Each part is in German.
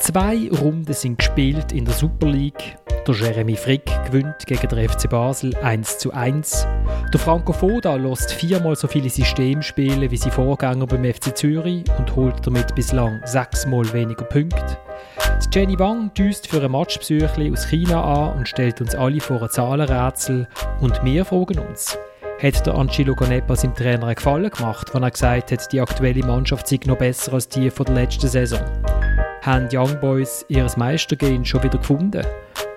Zwei Runden sind gespielt in der Super League. Der Jeremy Frick gewinnt gegen den FC Basel 1 zu 1. Der Franco Foda lässt viermal so viele Systemspiele wie sein Vorgänger beim FC Zürich und holt damit bislang sechsmal weniger Punkte. Jenny Wang düst für ein Matchpsüchli aus China an und stellt uns alle vor ein Zahlenrätsel und wir fragen uns, hat der Angelo Ganepa seinem Trainer einen Gefallen gemacht, wenn er gesagt hat, die aktuelle Mannschaft sei noch besser als die von der letzten Saison? Haben die Young Boys ihr Meistergehen schon wieder gefunden?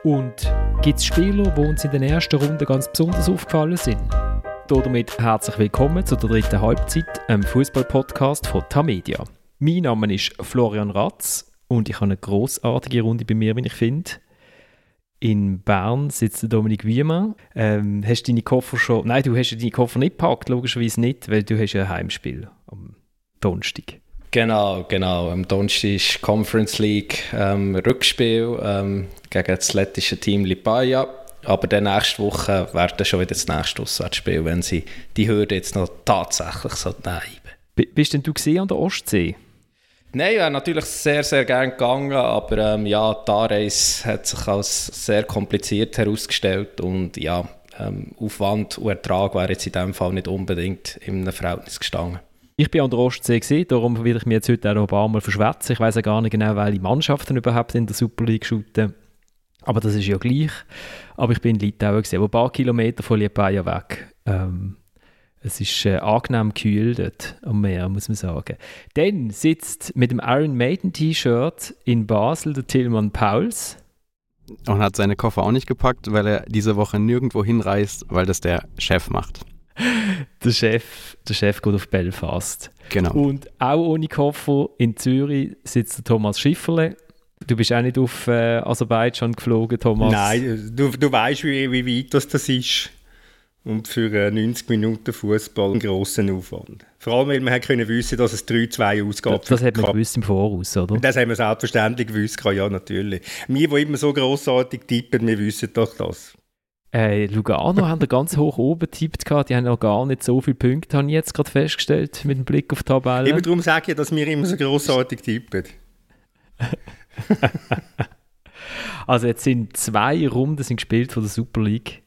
Und gibt es Spieler, die uns in den ersten Runden ganz besonders aufgefallen sind? Damit herzlich willkommen zu der dritten Halbzeit, einem Fußball-Podcast von Tamedia. Mein Name ist Florian Ratz und ich habe eine großartige Runde bei mir, wie ich finde. In Bern sitzt Dominik Wiemann. Ähm, hast du deine Koffer schon... Nein, du hast deine Koffer nicht gepackt, logischerweise nicht, weil du hast ein Heimspiel am Donnerstag. Genau, genau. Am Donnerstag ist Conference League ähm, Rückspiel ähm, gegen das lettische Team Lipaja. Aber dann nächste Woche wäre dann schon wieder das nächste Auswärtsspiel, wenn sie die Hürde jetzt noch tatsächlich so nehmen. Bist denn du gesehen an der Ostsee? Nein, ja, natürlich sehr, sehr gerne gegangen, aber ähm, ja, die Anreise hat sich als sehr kompliziert herausgestellt und ja, ähm, Aufwand und Ertrag wäre jetzt in diesem Fall nicht unbedingt in einem Verhältnis gestanden. Ich bin an der Ostsee darum will ich mir jetzt heute auch noch ein paar Mal verschwätzen. Ich weiß ja gar nicht genau, welche Mannschaften überhaupt in der Super League shooten. Aber das ist ja gleich. Aber ich bin in Litauen gesehen, wo ein paar Kilometer von Liepaja weg. Ähm, es ist äh, angenehm kühl dort am Meer, muss man sagen. Dann sitzt mit dem Iron Maiden T-Shirt in Basel der Tillmann Pauls. Und hat seine Koffer auch nicht gepackt, weil er diese Woche nirgendwo hinreist, weil das der Chef macht. Der Chef, der Chef geht auf Belfast. Genau. Und auch ohne Koffer in Zürich sitzt der Thomas Schifferle. Du bist auch nicht auf äh, Aserbaidschan geflogen, Thomas. Nein, du, du weißt, wie, wie weit das, das ist. Und für 90 äh, Minuten Fußball einen grossen Aufwand. Vor allem, weil man können wissen, dass es 3-2 ausgeht. Das, das hat man gewusst im Voraus, oder? Das haben wir selbstverständlich gewusst, ja, natürlich. Wir, die immer so grossartig tippen, wir wissen doch das. Äh, Lugano haben da ganz hoch oben getippt Die haben noch gar nicht so viele Punkte, habe ich jetzt gerade festgestellt, mit dem Blick auf die Tabelle. Eben darum sage ich, dass wir immer so grossartig tippen. also jetzt sind zwei Runden sind gespielt von der Super League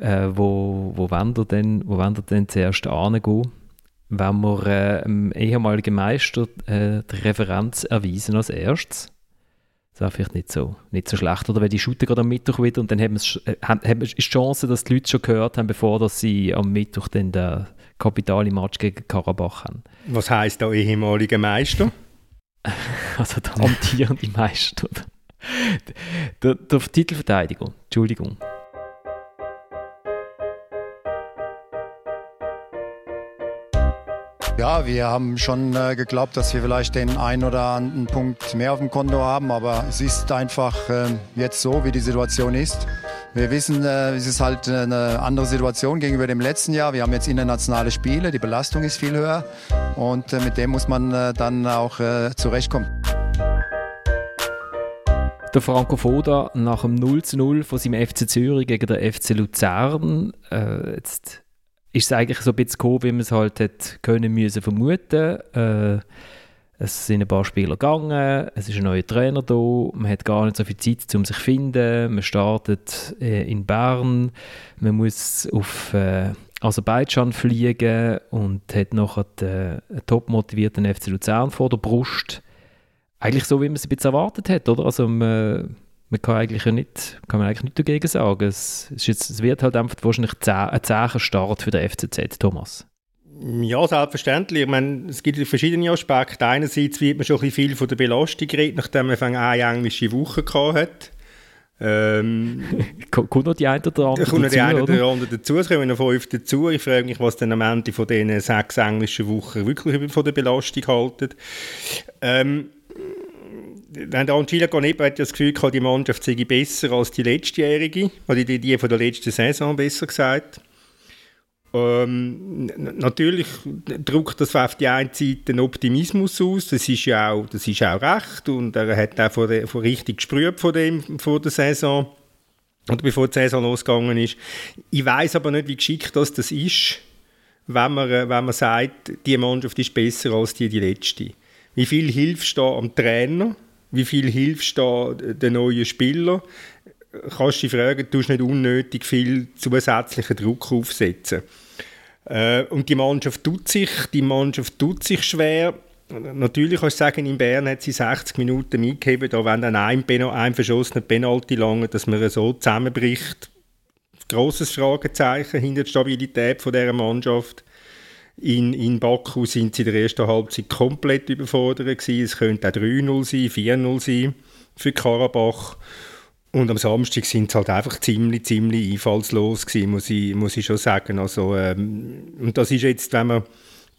äh, wo, wo wollen ihr denn, wo wollen ihr denn zuerst angehen? Wenn wir äh, dem ehemaligen Meister äh, die Referenz erweisen als erstes? Das wäre vielleicht nicht so, nicht so schlecht. Oder wenn die shooten gerade am Mittwoch wieder und dann haben haben, haben, ist die Chance, dass die Leute schon gehört haben, bevor dass sie am Mittwoch dann den kapitalen Match gegen Karabach haben. Was heisst da ehemaliger Meister? also der amtierende Meister. Der, der Titelverteidiger, Entschuldigung. Ja, wir haben schon äh, geglaubt, dass wir vielleicht den einen oder anderen Punkt mehr auf dem Konto haben, aber es ist einfach äh, jetzt so, wie die Situation ist. Wir wissen, äh, es ist halt eine andere Situation gegenüber dem letzten Jahr. Wir haben jetzt internationale Spiele, die Belastung ist viel höher und äh, mit dem muss man äh, dann auch äh, zurechtkommen. Der Franco Foda nach dem 0 zu 0 von seinem FC Zürich gegen den FC Luzern. Äh, jetzt ist es eigentlich so ein bisschen gekommen, wie man es halt hat können müssen vermuten. Äh, es sind ein paar Spieler gegangen, es ist ein neuer Trainer da, man hat gar nicht so viel Zeit, um sich zu finden. Man startet äh, in Bern, man muss auf äh, Aserbaidschan fliegen und hat nachher den, einen top motivierten FC Luzern vor der Brust. Eigentlich so, wie man es ein bisschen erwartet hat, oder? Also man, man kann eigentlich nicht, kann man eigentlich nicht dagegen sagen. Es, es, jetzt, es wird halt einfach wahrscheinlich ein zäher Start für den FCZ, Thomas. Ja, selbstverständlich. Ich meine, es gibt verschiedene Aspekte. Einerseits wird man schon ein bisschen viel von der Belastung geredet, nachdem man eine englische Woche gehabt hat. Ähm, kommt noch die eine oder andere dazu? Kommt die eine oder andere dazu, es kommen noch fünf dazu. Ich frage mich, was dann am Ende von diesen sechs englischen Wochen wirklich von der Belastung halten. Ähm, der Angela Ganepa hat das Gefühl gehabt, die Mannschaft sei besser als die letztjährige, oder die, die von der letzten Saison besser gesagt. Ähm, natürlich drückt das auf die eine Seite den Optimismus aus, das ist ja auch, das ist auch recht und er hat auch von, der, von richtig gesprüht von dem, vor der Saison oder bevor die Saison losgegangen ist. Ich weiß aber nicht, wie geschickt das, das ist, wenn man, wenn man sagt, die Mannschaft ist besser als die, die letzte. Wie viel hilft da am Trainer? Wie viel hilfst du den neuen Spielern? Kannst du dich fragen, du nicht unnötig viel zusätzlichen Druck aufsetzen. Äh, und die Mannschaft tut sich, die Mannschaft tut sich schwer. Natürlich kannst du sagen, in Bern hat sie 60 Minuten mitgegeben, da wenn dann ein, ein verschossener Penalty lange, dass man so zusammenbricht. Grosses Fragezeichen hinter der Stabilität dieser Mannschaft. In, in Baku sind sie in der ersten Halbzeit komplett überfordert gewesen. Es könnte auch 3-0 sein, 4-0 sein für Karabach. Und am Samstag sind sie halt einfach ziemlich, ziemlich einfallslos gewesen, muss ich, muss ich schon sagen. Also, ähm, und das ist jetzt, wenn man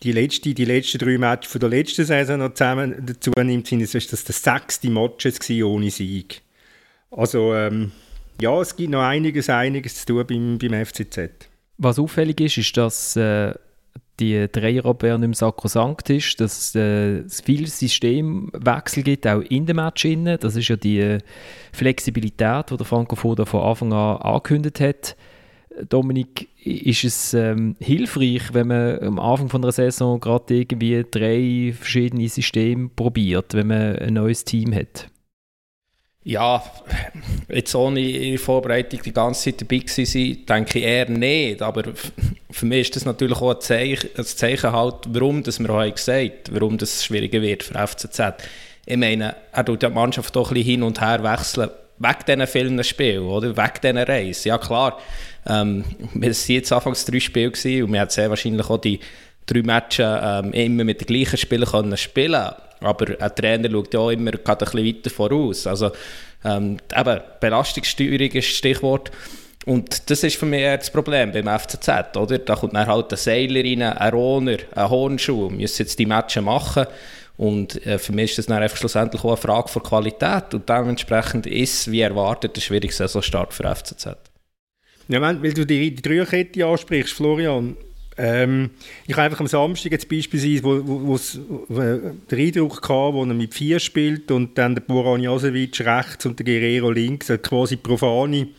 die, letzte, die letzten drei Matches von der letzten Saison noch zusammen dazu nimmt, sind es das der sechste Matches ohne Sieg. Also ähm, ja, es gibt noch einiges, einiges zu tun beim, beim FCZ. Was auffällig ist, ist, dass äh, die Dreierabwehr nicht mehr sakrosankt ist, dass äh, es viel Systemwechsel gibt, auch in dem Match. Innen. Das ist ja die Flexibilität, die der Franco Foda von Anfang an angekündigt hat. Dominik, ist es ähm, hilfreich, wenn man am Anfang von einer Saison gerade irgendwie drei verschiedene Systeme probiert, wenn man ein neues Team hat? Ja, jetzt ohne der Vorbereitung die ganze Zeit dabei gewesen denke ich eher nicht. Aber für mich ist das natürlich auch ein Zeichen, ein Zeichen halt, warum das wir auch gesagt warum das schwieriger wird für FCZ. Ich meine, er tut die Mannschaft doch ein hin und her wechseln, wegen diesen vielen Spielen, oder? wegen diesen Reisen. Ja klar, ähm, wir waren jetzt anfangs drei Spiele gewesen, und wir haben sehr wahrscheinlich auch die drei Matches ähm, immer mit den gleichen Spielern können spielen aber ein Trainer schaut ja auch immer ein bisschen weiter voraus. Also ähm, eben, Belastungssteuerung ist das Stichwort. Und das ist für mich eher das Problem beim FCZ, oder? Da kommt dann halt ein Seiler rein, ein Rohner, ein Hornschuh, müssen jetzt die Matches machen. Und äh, für mich ist das dann einfach schlussendlich auch eine Frage von Qualität. Und dementsprechend ist, wie erwartet, ein schwieriger Saisonstart für FCZ. Ja, weil du die, die Dreierkette ansprichst, Florian, ähm, ich habe einfach am Samstag jetzt beispielsweise, wo, wo, wo den Eindruck hatte, wo er mit vier spielt und dann der Boran Jasevic rechts und der Guerrero links, also quasi profane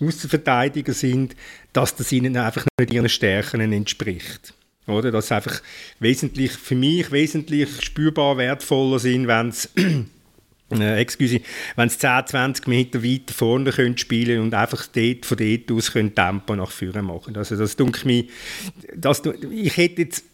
Außenverteidiger sind, dass das ihnen einfach nicht ihren Stärken entspricht. Oder? Dass einfach wesentlich, für mich wesentlich spürbar wertvoller sind, wenn es äh, excuse, wenn sie 10, 20 Meter weiter vorne können spielen und einfach dort, von dort aus können Tempo nach vorne machen. Also das denke mir, das, ich hätte jetzt,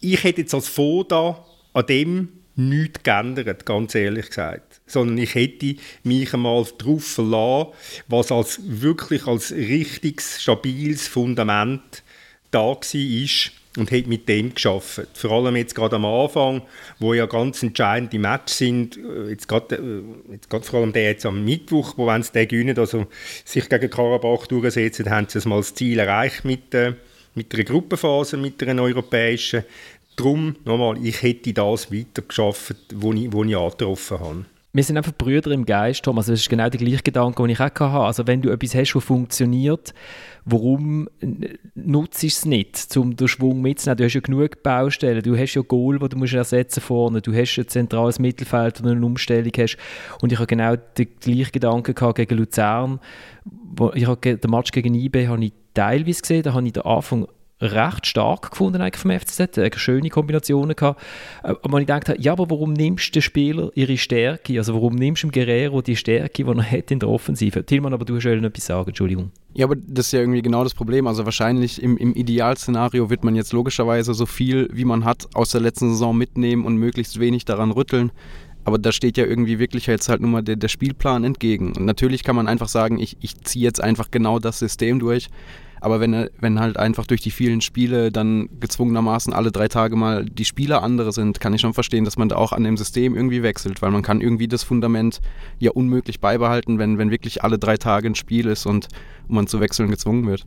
ich hätte jetzt als Foda an dem nichts geändert, ganz ehrlich gesagt. Sondern ich hätte mich einmal darauf verlassen, was als wirklich als richtiges, stabiles Fundament da war und hat mit dem geschafft. Vor allem jetzt gerade am Anfang, wo ja ganz entscheidende Matches sind, äh, jetzt gerade, äh, jetzt gerade vor allem der jetzt am Mittwoch, wo wenn sie den gewinnen, also sich gegen Karabach durchsetzen, haben sie mal das Ziel erreicht mit, äh, mit einer Gruppenphase, mit einer europäischen. Darum, nochmal, ich hätte das weiter geschafft, wo ich, wo ich angetroffen habe wir sind einfach Brüder im Geist, Thomas. Das ist genau der gleiche Gedanke, den ich auch hatte. Also wenn du etwas hast, das funktioniert, warum nutzt du es nicht, um den Schwung mitzunehmen? Du hast ja genug Baustellen, du hast ja Goal, die du musst ersetzen vorne, du hast ein zentrales Mittelfeld, wo du eine Umstellung hast. Und ich habe genau den gleichen Gedanken gegen Luzern. Ich habe den Match gegen IB habe ich teilweise gesehen, da habe ich den Anfang recht stark gefunden eigentlich vom FCZ, eine schöne Kombinationen gehabt. Äh, ich gedacht ja, aber warum nimmst du den Spieler ihre Stärke, also warum nimmst du dem Guerrero die Stärke, die er hat in der Offensive? Tilman, aber du hast etwas sagen, Entschuldigung. Ja, aber das ist ja irgendwie genau das Problem. Also wahrscheinlich im, im Idealszenario wird man jetzt logischerweise so viel, wie man hat, aus der letzten Saison mitnehmen und möglichst wenig daran rütteln. Aber da steht ja irgendwie wirklich jetzt halt nur mal der, der Spielplan entgegen. Und natürlich kann man einfach sagen, ich, ich ziehe jetzt einfach genau das System durch. Aber wenn, wenn halt einfach durch die vielen Spiele dann gezwungenermaßen alle drei Tage mal die Spieler andere sind, kann ich schon verstehen, dass man da auch an dem System irgendwie wechselt, weil man kann irgendwie das Fundament ja unmöglich beibehalten, wenn, wenn wirklich alle drei Tage ein Spiel ist und man zu wechseln gezwungen wird.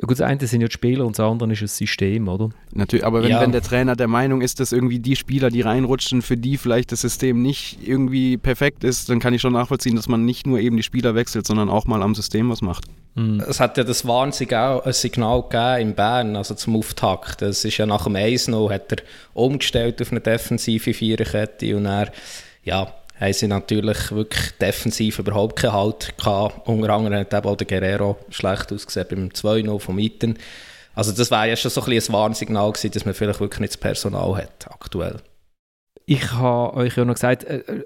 Ja, gut, das eine sind ja die Spieler und das andere ist das System, oder? Natürlich, aber wenn, ja. wenn der Trainer der Meinung ist, dass irgendwie die Spieler, die reinrutschen, für die vielleicht das System nicht irgendwie perfekt ist, dann kann ich schon nachvollziehen, dass man nicht nur eben die Spieler wechselt, sondern auch mal am System was macht. Mhm. Es hat ja das wahnsinnig auch ein Signal gegeben in Bern, also zum Auftakt. Das ist ja nach dem 1-0 hat er umgestellt auf eine defensive Viererkette und er, ja, haben sie natürlich wirklich defensiv überhaupt keinen Halt gehabt. Unter anderem hat auch der Guerrero schlecht ausgesehen beim 2-0 von Mitten. Also das wäre ja schon so ein, ein Warnsignal gewesen, dass man vielleicht wirklich nicht das Personal hat aktuell. Ich habe euch ja noch gesagt, äh,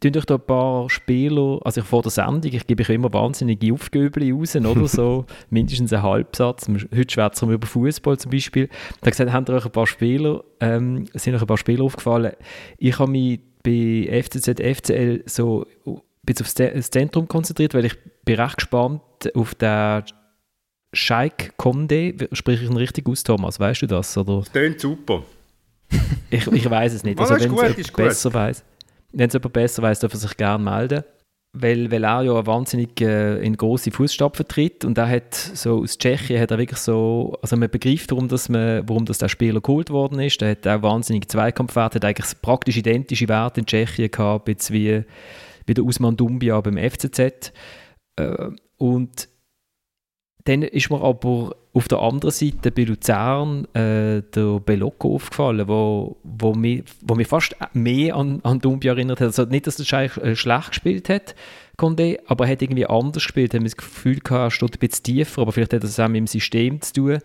tun euch da ein paar Spieler, also ich vor der Sendung, ich gebe euch immer wahnsinnige Aufgöbel raus, oder so, mindestens einen Halbsatz. Heute schwätzen wir über Fußball zum Beispiel. Da gesagt, haben euch ein paar Spieler, ähm, sind euch ein paar Spieler aufgefallen. Ich habe mich bei FCZ, FCL so ein bisschen auf das Zentrum konzentriert, weil ich bin recht gespannt auf den Scheik Conde. Spreche ich ihn richtig aus, Thomas? Weißt du das? Oder? Das klingt super. ich ich weiß es nicht. Also, wenn es besser weiß. Wenn es jemand besser weiß, darf er sich gerne melden. Weil, weil er ja wahnsinnig äh, in große Fußstapfen tritt und er hat so aus Tschechien hat er wirklich so, also man begreift, warum, das man, warum das der Spieler geholt worden ist. Der hat auch wahnsinnig Zweikampfwerte, hat eigentlich praktisch identische Werte in Tschechien gehabt, jetzt wie, wie der Usman Dumbia beim FCZ. Äh, und dann ist mir aber auf der anderen Seite bei Luzern äh, der Belocco aufgefallen, wo, wo, mich, wo mich fast mehr an, an Dumbia erinnert hat. Also nicht, dass er äh, schlecht gespielt hat, Condé, aber er hat irgendwie anders gespielt. Hat das Gefühl gehabt, er steht ein bisschen tiefer, aber vielleicht hat das auch mit dem System zu tun.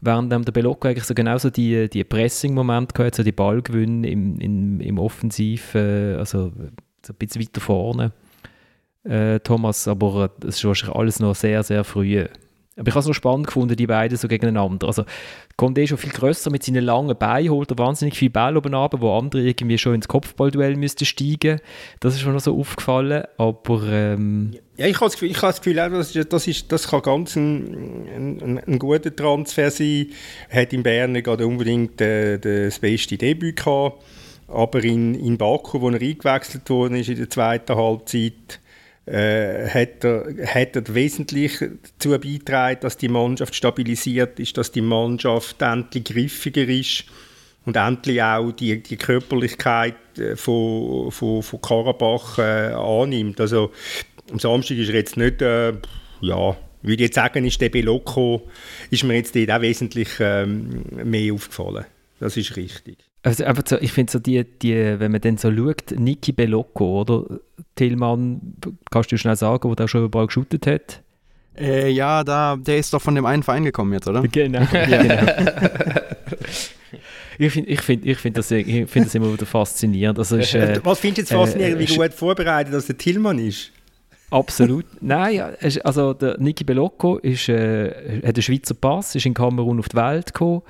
Während der Belocco eigentlich so genauso die, die Pressing-Momente gehabt, so die Ballgewinne im, im, im Offensiv, äh, also so ein bisschen weiter vorne. Äh, Thomas, aber das ist wahrscheinlich alles noch sehr, sehr früh. Aber ich habe es noch spannend gefunden, die beiden so gegeneinander. Also Condé schon viel grösser mit seinen langen Beinen, holt er wahnsinnig viel Ball oben runter, wo andere irgendwie schon ins Kopfballduell müssten steigen. Das ist mir noch so aufgefallen, aber... Ähm ja, ich habe das Gefühl, ich habe das, Gefühl das, ist, das, ist, das kann ganz ein, ein, ein guter Transfer sein. Er hat in Bern nicht unbedingt äh, das beste Debüt gehabt, aber in, in Baku, wo er eingewechselt worden ist in der zweiten Halbzeit, äh, hat, hat wesentlich dazu beigetragen, dass die Mannschaft stabilisiert ist, dass die Mannschaft endlich griffiger ist und endlich auch die, die Körperlichkeit äh, von, von, von Karabach äh, annimmt. Also am Samstag ist er jetzt nicht, äh, ja, würde jetzt sagen, ist der Belocco, ist mir jetzt auch wesentlich ähm, mehr aufgefallen. Das ist richtig. Also einfach so, ich finde so die, die, wenn man dann so schaut, Niki Belocco, oder? Tillmann, kannst du schnell sagen, wo der schon überall geshootet hat? Äh, ja, da, der ist doch von dem einen Verein gekommen jetzt, oder? Genau. ja. genau. ich finde ich find, ich find das, find das immer wieder faszinierend. Also ist, äh, Was findest du jetzt faszinierend, äh, wie gut vorbereitet dass der Tillmann ist? Absolut. Nein, also der Niki Belocco ist, äh, hat einen Schweizer Pass, ist in Kamerun auf die Welt gekommen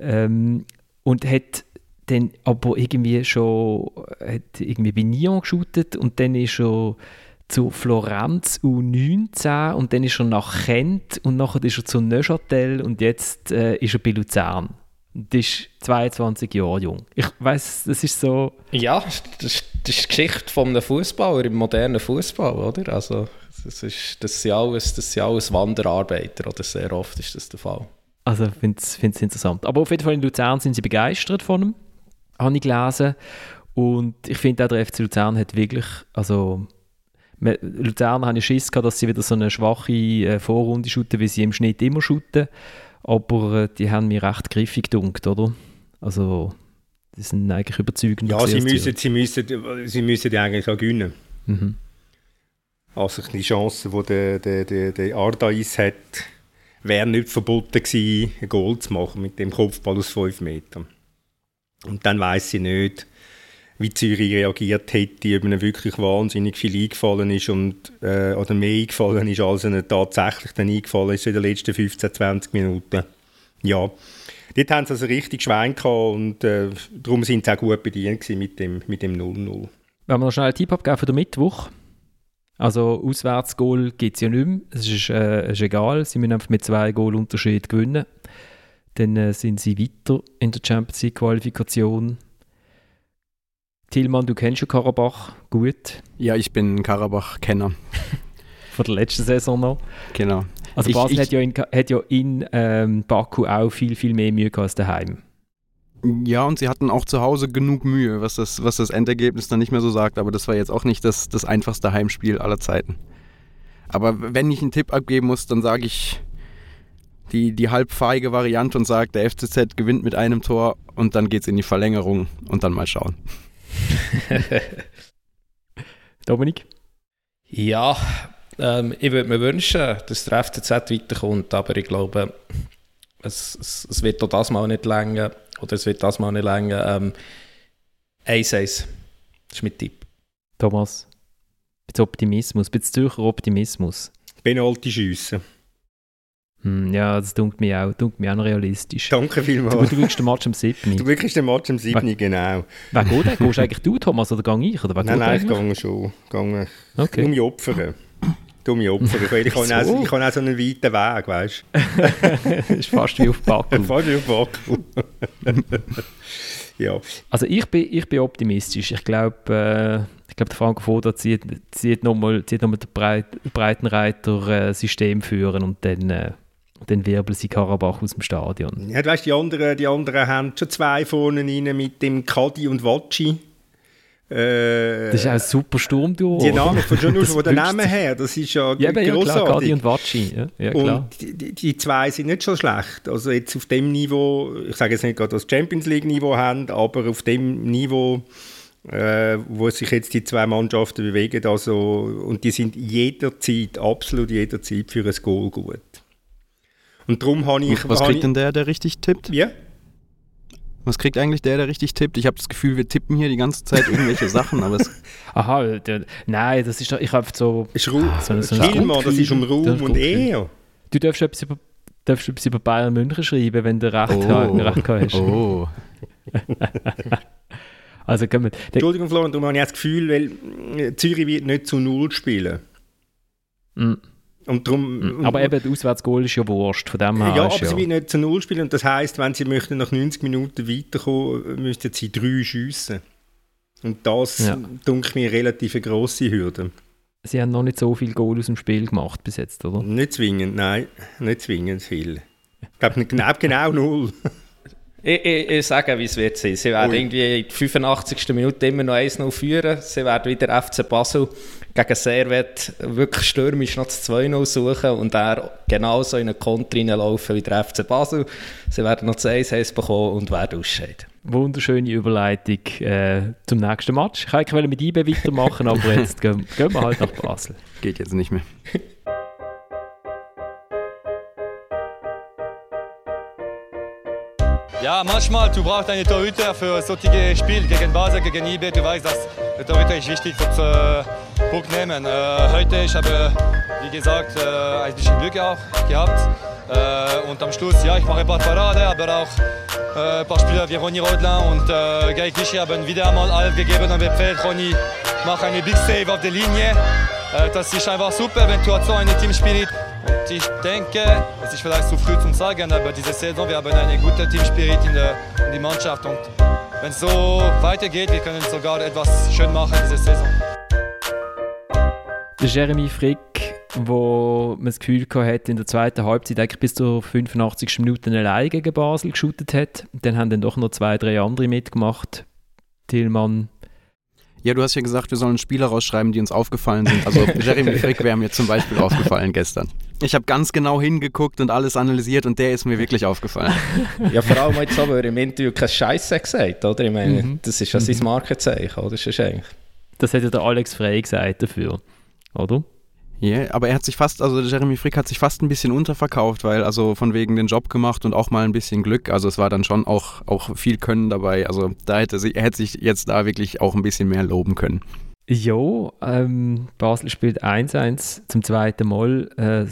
ähm, und hat dann aber irgendwie schon hat irgendwie bei Nyon geshootet und dann ist er zu Florenz U19 und dann ist er nach Kent und nachher ist er zu Neuchâtel und jetzt äh, ist er bei Luzern. Das ist 22 Jahre jung. Ich weiß, das ist so. Ja, das ist, das ist die Geschichte von einem Fußballer im modernen Fußball, oder? Also, das, ist, das, sind alles, das sind alles Wanderarbeiter, oder sehr oft ist das der Fall. Also, ich finde es interessant. Aber auf jeden Fall in Luzern sind sie begeistert von ihm habe ich gelesen. Und ich finde auch, der FC Luzern hat wirklich, also Luzern haben ja Schiss gehabt, dass sie wieder so eine schwache äh, Vorrunde shooten, wie sie im Schnitt immer shooten. Aber äh, die haben mir recht griffig gedunkt, oder? Also, die sind eigentlich überzeugend. Ja, sie müssen, sie, müssen, sie müssen die eigentlich auch gewinnen. Mhm. Also die Chance, die der, der, der, der Ardais hat, wäre nicht verboten gewesen, ein Goal zu machen mit dem Kopfball aus 5 Metern. Und dann weiß ich nicht, wie Zürich reagiert hätte, ob ihnen wirklich wahnsinnig viel eingefallen ist und, äh, oder mehr eingefallen ist, als ihnen tatsächlich dann eingefallen ist in den letzten 15, 20 Minuten. Ja, dort haben sie also richtig Schwein gehabt und äh, darum sind sie auch gut bedient mit dem 0-0. Mit dem Wenn wir noch schnell einen Tipp abgeben für den Mittwoch. Also Auswärtsgoal gibt es ja nicht mehr. Es ist, äh, ist egal, sie müssen einfach mit zwei Goal Unterschied gewinnen. Dann äh, sind sie weiter in der Champions League Qualifikation. Tilman, du kennst ja Karabach gut. Ja, ich bin Karabach-Kenner. Von der letzten Saison noch. Genau. Also ich, Basel ich, hat ja in, hat ja in ähm, Baku auch viel, viel mehr Mühe als daheim. Ja, und sie hatten auch zu Hause genug Mühe, was das, was das Endergebnis dann nicht mehr so sagt. Aber das war jetzt auch nicht das, das einfachste Heimspiel aller Zeiten. Aber wenn ich einen Tipp abgeben muss, dann sage ich die, die halbfeige Variante und sagt, der FCZ gewinnt mit einem Tor und dann geht es in die Verlängerung und dann mal schauen. Dominik? Ja, ähm, ich würde mir wünschen, dass der FCZ weiterkommt, aber ich glaube, es, es, es wird auch das mal nicht länger oder es wird das mal nicht länger. Ähm, 1-1, das ist mein Tipp. Thomas, bisschen Optimismus, bisschen Zürcher Optimismus. Penalty schiessen. Hm, ja, das dunkelt mir auch, dunkelt mir auch realistisch. Danke vielmals. Du, du wirkst den Match am 7. Du wirklich den Match am 7. genau. Wer geht der? Gehst eigentlich du, Thomas, oder gang ich? Oder Nein, nein, ich eigentlich? gehe schon. Gehe, Okay. Du mich opfern. Du mich opfern. Ich, ich, habe Wieso? auch, ich habe auch so einen weiten Weg, weißt das ist fast wie auf du? Backen. Fast wie auf Baku. ja. Also ich bin, ich bin optimistisch. Ich glaube, äh, ich glaube, der Franco Foda zieht, zieht nochmal zieht noch mal den Breit, Breitenreiter äh, führen und dann, äh, dann wirbeln sie Karabach aus dem Stadion. Ja, du weißt, die anderen, die anderen haben schon zwei vorne rein mit dem Kadi und Watschi. Äh, Das ist auch ein super Sturmduo. die Namen, von, schon nur Das von den Namen her, das ist ja, Ja, eben, ja klar, und Watschi. Ja, ja. Und die, die, zwei sind nicht so schlecht. Also jetzt auf dem Niveau, ich sage jetzt nicht gerade, dass sie Champions League Niveau haben, aber auf dem Niveau, äh, wo sich jetzt die zwei Mannschaften bewegen, also, und die sind jederzeit, absolut jederzeit für ein Goal gut. Und darum habe ich... Was kriegt denn der, der richtig tippt? ich, ja? Was kriegt eigentlich der, der richtig tippt? Ich habe das Gefühl, wir tippen hier die ganze Zeit irgendwelche Sachen, aber es, Aha, der, nein, das ist doch, ich habe so, Ist Ru so eine- so eine Hilmar, das ist um Raum Das ist und. Ehe. du darfst etwas über, darfst etwas über Bayern München schreiben, wenn du recht, Oh. recht hast. oh. Also wir, der, Entschuldigung, Florian, darum habe ich das Gefühl, weil äh, Zürich wird nicht zu Null spielen. Mm, Und darum, mm. aber eben, das Auswärtsgoal ist ja wurscht, von dem her Ja, aber sie wird nicht zu Null spielen. Und das heisst, wenn sie möchten nach 90 Minuten weiterkommen, müssten sie drei schiessen. Und das, Ja. denke mir, relativ eine grosse Hürde. sie haben noch nicht so viel Goal aus dem Spiel gemacht bis jetzt, oder? Nicht zwingend, nein, nicht zwingend viel. Ich glaube, nicht genau, genau null. Ich, ich, ich sage, wie es wird sein. Sie werden Ui. irgendwie in der 85. Minute immer noch 1-0 führen. Sie werden wieder FC Basel gegen Servet wirklich stürmisch noch das 2-0 suchen und er genauso in einen Konter reinlaufen wie der FC Basel. Sie werden noch das 1-1 bekommen und werden ausscheiden. Wunderschöne Überleitung äh, zum nächsten Match. Ich wollte mit IB weitermachen, aber jetzt gehen, gehen wir halt nach Basel. Geht jetzt nicht mehr. Ja, manchmal du brauchst einen Torhüter für solche Spiel gegen Basel, gegen IB. Du weißt, dass der Torhüter ist wichtig für äh, Punkt nehmen. Äh, heute ich habe wie gesagt äh, ein bisschen Glück auch gehabt. Äh, und am Schluss, ja, ich mache ein paar Parade, aber auch äh, ein paar Spieler wie Ronny Rodler und äh, Gary Clichy haben wieder einmal alles gegeben und befehlt. Ronny macht eine Big Save auf der Linie. Äh, das ist einfach super, wenn du so eine Teamspirit und ich denke, es ist vielleicht zu früh zum Sagen, aber diese Saison, wir haben eine gute Teamspirit in der, in der Mannschaft und wenn es so weitergeht, wir können sogar etwas schön machen diese Saison. Jeremy Frick, wo man das Gefühl gehabt hat, in der zweiten Halbzeit eigentlich bis zur 85. Minute allein gegen Basel geschootet hat. Dann haben dann doch noch zwei, drei andere mitgemacht. Tillmann. Ja, du hast ja gesagt, wir sollen Spieler rausschreiben, die uns aufgefallen sind. Also Jeremy Frick wäre mir zum Beispiel aufgefallen gestern. Ich habe ganz genau hingeguckt und alles analysiert und der ist mir wirklich aufgefallen. Ja, vor allem jetzt so, weil er im Interview keine Scheiße gesagt oder? Ich meine, Mhm. das ist ja sein Markenzeichen, oder? Das ist eigentlich... Das hat ja der Alex Frey gesagt dafür. Oder? Ja, aber er hat sich fast, also Jeremy Frick hat sich fast ein bisschen unterverkauft, weil also von wegen den Job gemacht und auch mal ein bisschen Glück. Also es war dann schon auch, auch viel Können dabei. Also da hätte sie, er hätte sich jetzt da wirklich auch ein bisschen mehr loben können. Ja, ähm, Basel spielt 1-1 zum zweiten Mal. Äh,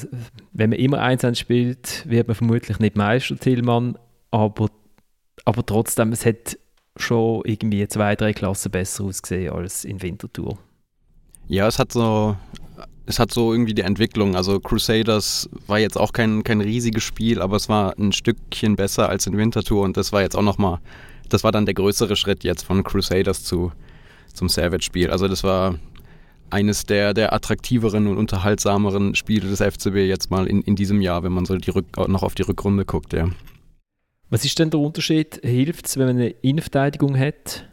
wenn man immer 1-1 spielt, wird man vermutlich nicht Meister, Tillmann. Aber, aber trotzdem, es hat schon irgendwie zwei, drei Klassen besser ausgesehen als in Winterthur. Ja, es hat so, es hat so irgendwie die Entwicklung. Also Crusaders war jetzt auch kein, kein riesiges Spiel, aber es war ein Stückchen besser als in Winterthur und das war jetzt auch nochmal, das war dann der größere Schritt jetzt von Crusaders zu, zum Savage-Spiel. Also das war eines der, der attraktiveren und unterhaltsameren Spiele des FCB jetzt mal in, in diesem Jahr, wenn man so die Rück, noch auf die Rückrunde guckt, ja. Was ist denn der Unterschied? Hilft es, wenn man eine Innenverteidigung hat?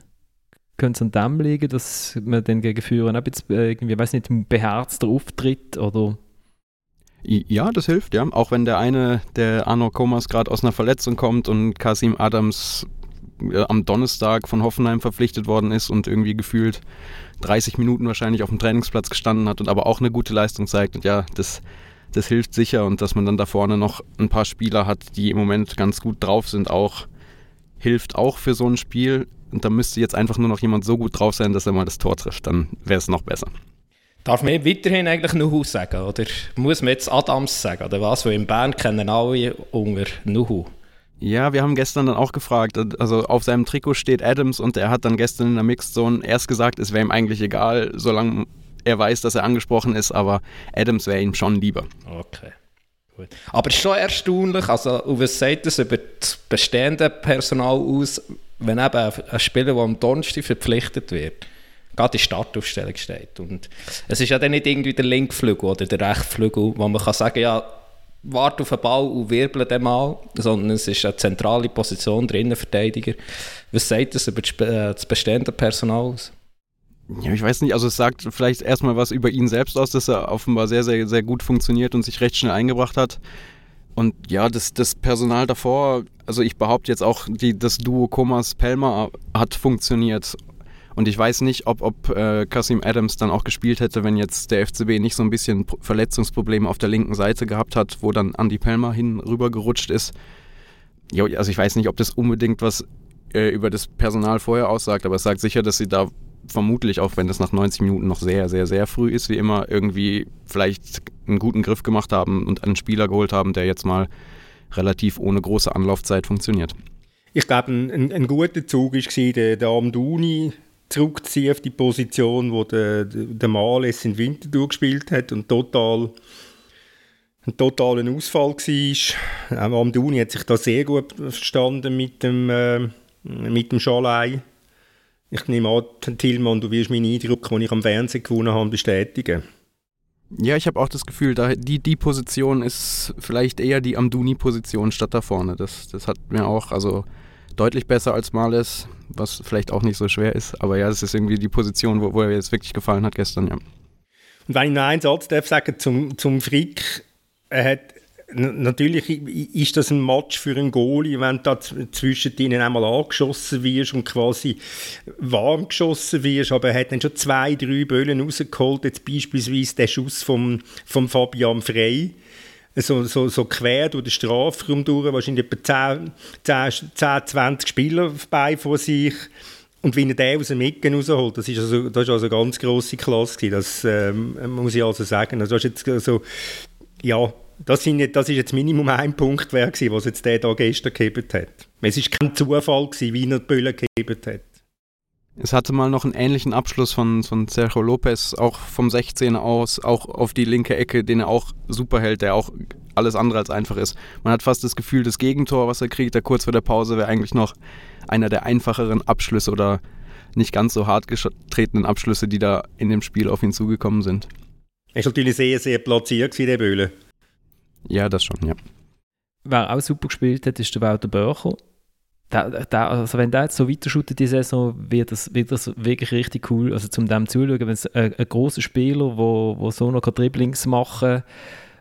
Könnte es an dem liegen, dass man dann gegen Führer auch jetzt äh, irgendwie, weiß nicht, beherzter auftritt? Oder? Ja, das hilft, ja. Auch wenn der eine, der Arno Komas, gerade aus einer Verletzung kommt und Kasim Adams äh, am Donnerstag von Hoffenheim verpflichtet worden ist und irgendwie gefühlt 30 Minuten wahrscheinlich auf dem Trainingsplatz gestanden hat und aber auch eine gute Leistung zeigt. Und ja, das, das hilft sicher und dass man dann da vorne noch ein paar Spieler hat, die im Moment ganz gut drauf sind, auch hilft auch für so ein Spiel. Und da müsste jetzt einfach nur noch jemand so gut drauf sein, dass er mal das Tor trifft. Dann wäre es noch besser. Darf man weiterhin eigentlich Nuhu sagen? Oder muss man jetzt Adams sagen? Oder was? Weil in Bern kennen alle unter Nuhu. Ja, wir haben gestern dann auch gefragt. Also auf seinem Trikot steht Adams und er hat dann gestern in der Mixed Zone erst gesagt, es wäre ihm eigentlich egal, solange er weiß, dass er angesprochen ist, aber Adams wäre ihm schon lieber. Okay. Gut. Aber es ist schon erstaunlich, also was sagt das über das bestehende Personal aus, wenn eben ein Spieler, der am Donnerstag verpflichtet wird, gerade in Startaufstellung steht. Und es ist ja dann nicht irgendwie der Linkflügel oder der Rechtflügel, wo man kann sagen, ja, warte auf den Ball und wirbel den mal, sondern es ist eine zentrale Position der Innenverteidiger. Was sagt das über äh, das bestehende Personal aus? Ja, ich weiß nicht, also es sagt vielleicht erstmal was über ihn selbst aus, dass er offenbar sehr, sehr, sehr gut funktioniert und sich recht schnell eingebracht hat. Und ja, das, das Personal davor, also ich behaupte jetzt auch, die, das Duo Komas-Pelmer hat funktioniert. Und ich weiß nicht, ob, ob äh, Kasim Adams dann auch gespielt hätte, wenn jetzt der FCB nicht so ein bisschen Verletzungsprobleme auf der linken Seite gehabt hat, wo dann Andy Pelmer hin rüber gerutscht ist. Jo, also ich weiß nicht, ob das unbedingt was äh, über das Personal vorher aussagt, aber es sagt sicher, dass sie da vermutlich, auch wenn das nach 90 Minuten noch sehr, sehr, sehr früh ist, wie immer, irgendwie vielleicht einen guten Griff gemacht haben und einen Spieler geholt haben, der jetzt mal relativ ohne große Anlaufzeit funktioniert. Ich glaube, ein, ein, ein guter Zug war der, der Amduni zurückzuziehen auf die Position, wo der, der Males in Winter durchgespielt hat und total ein totaler Ausfall war. Amduni hat sich da sehr gut verstanden mit dem, äh, mit dem Schalei. Ich nehme an, Tillmann, du wirst meinen Eindruck, den ich am Fernsehen gewonnen habe, bestätigen. Ja, ich habe auch das Gefühl, da die, die Position ist vielleicht eher die Amduni-Position statt da vorne. Das, das hat mir auch also deutlich besser als Males, was vielleicht auch nicht so schwer ist. Aber ja, das ist irgendwie die Position, wo, wo er jetzt wirklich gefallen hat gestern, ja. Und wenn ich noch einen Satz darf sagen zum, zum Frick, er hat natürlich ist das ein Match für einen Goalie, wenn du zwischen denen einmal angeschossen wirst und quasi warm geschossen wirst, aber er hat dann schon zwei, drei Böllen rausgeholt, jetzt beispielsweise der Schuss vom, vom Fabian Frey, so, so, so quer durch den Strafraum durch, wahrscheinlich etwa 10, 10, 10 20 Spieler bei vor sich. Und wie er den aus dem Ecken rausholt, das ist also, das ist also eine ganz grosse Klasse das ähm, muss ich also sagen. Also das ist jetzt so, ja, das, sind, das ist jetzt Minimum ein Punkt, wer gewesen, was jetzt der da gestern gegeben hat. Es ist kein Zufall gewesen, wie er die Böller gegeben hat. Es hatte mal noch einen ähnlichen Abschluss von, von Sergio Lopez, auch vom 16 aus, auch auf die linke Ecke, den er auch super hält, der auch alles andere als einfach ist. Man hat fast das Gefühl, das Gegentor, was er kriegt, da kurz vor der Pause, wäre eigentlich noch einer der einfacheren Abschlüsse oder nicht ganz so hart getretenen Abschlüsse, die da in dem Spiel auf ihn zugekommen sind. Er ist natürlich sehr, sehr platziert, der Böhle. Ja, das schon, ja. Wer auch super gespielt hat, ist der Walter Börcher. Der, der, also wenn der jetzt so weiterschuttet die Saison, wird das, wird das wirklich richtig cool. Also zum dem zuschauen, wenn es ein, ein großer Spieler, wo, wo so noch Dribblings machen kann,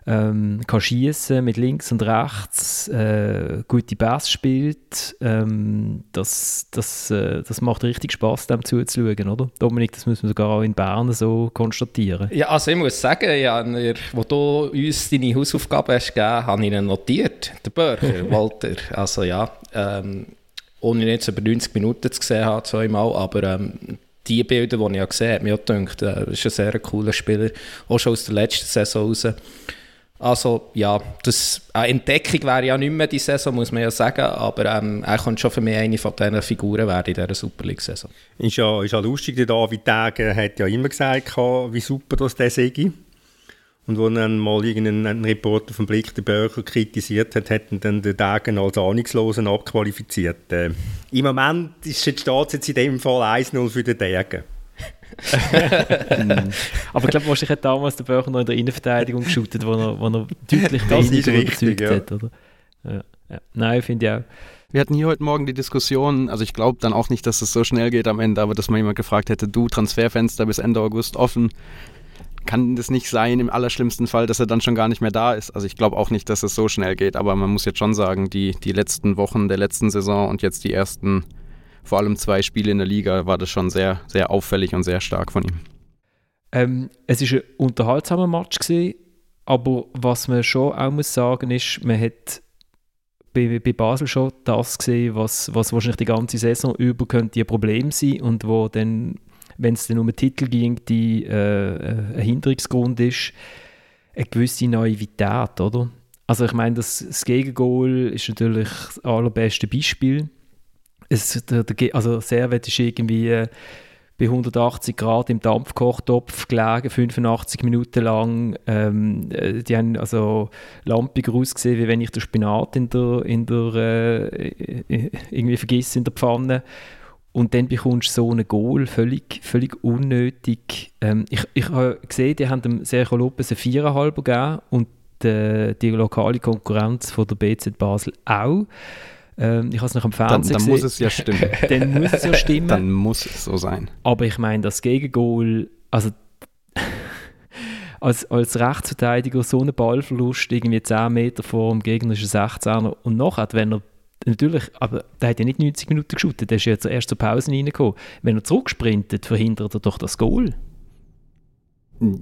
ähm, kann schießen mit links und rechts, äh, gute Bass spielt. Ähm, das, das, äh, das macht richtig Spaß, dem zuzuschauen, oder? Dominik, das müssen wir sogar auch in Bern so konstatieren. Ja, also ich muss sagen, ja, wo du uns deine Hausaufgaben hast gegeben, habe ich ihn notiert, der Bürger, Walter. Also ja, ähm, ohne ihn jetzt über 90 Minuten zu sehen habe, zweimal, aber ähm, die Bilder, die ich gesehen habe, mir auch gedacht, äh, ist ein sehr cooler Spieler, auch schon aus der letzten Saison raus. Also ja, das, eine Entdeckung wäre ja nicht mehr die Saison, muss man ja sagen, aber ähm, er könnte schon für mich eine von diesen Figuren werden in dieser Super League-Saison. Ist ja, ist ja lustig, der David Tage hat ja immer gesagt, wie super das der sei. Und als dann mal irgendein Reporter vom Blick der Bürger kritisiert hat, hätten dann den Dagen als Ahnungslosen abqualifiziert. Äh, Im Moment steht es jetzt in dem Fall 1-0 für den Dagen. Aber ich glaube, wahrscheinlich hat damals der Böcher noch in der Innenverteidigung geschootet, wo er, wo er deutlich weniger überzeugt ja. hat. Oder? Ja, ja. Nein, finde ich auch. Wir hatten hier heute Morgen die Diskussion, also ich glaube dann auch nicht, dass es so schnell geht am Ende, aber dass mal jemand gefragt hätte, du, Transferfenster bis Ende August offen, kann das nicht sein im allerschlimmsten Fall, dass er dann schon gar nicht mehr da ist. Also ich glaube auch nicht, dass es so schnell geht, aber man muss jetzt schon sagen, die, die letzten Wochen der letzten Saison und jetzt die ersten vor allem zwei Spiele in der Liga war das schon sehr, sehr auffällig und sehr stark von ihm. Ähm, es war ein unterhaltsamer Match, gewesen, aber was man schon auch muss sagen ist, man hat bei, bei Basel schon das gesehen, was, was wahrscheinlich die ganze Saison über könnte ein Problem sein und wo dann, wenn es dann um einen Titel ging, die, äh, ein Hinderungsgrund ist, eine gewisse Naivität, oder? Also ich meine, das, das Gegengol ist natürlich das allerbeste Beispiel. Es, der, der, also Servet ist irgendwie äh, bei 180 Grad im Dampfkochtopf gelegen, 85 Minuten lang. Ähm, äh, die haben also lampiger ausgesehen, wie wenn ich den Spinat in der, in der, äh, irgendwie vergesse in der Pfanne. Und dann bekommst du so ein Goal, völlig, völlig unnötig. Ähm, ich, ich habe gesehen, die haben dem Sergio Lopez einen Viererhalber gegeben und die, die lokale Konkurrenz von der BZ Basel auch. Ähm, ich habe es noch am Fernsehen dann, dann muss es ja stimmen. dann muss es ja stimmen. Dann muss es so sein. Aber ich meine, das Gegengol, also als, als Rechtsverteidiger so einen Ballverlust irgendwie 10 Meter vor dem gegnerischen 16er und nachher, wenn er natürlich, aber der hat ja nicht 90 Minuten geschaut, der ist ja zuerst zur Pause reingekommen. Wenn er zurücksprintet, verhindert er doch das Goal.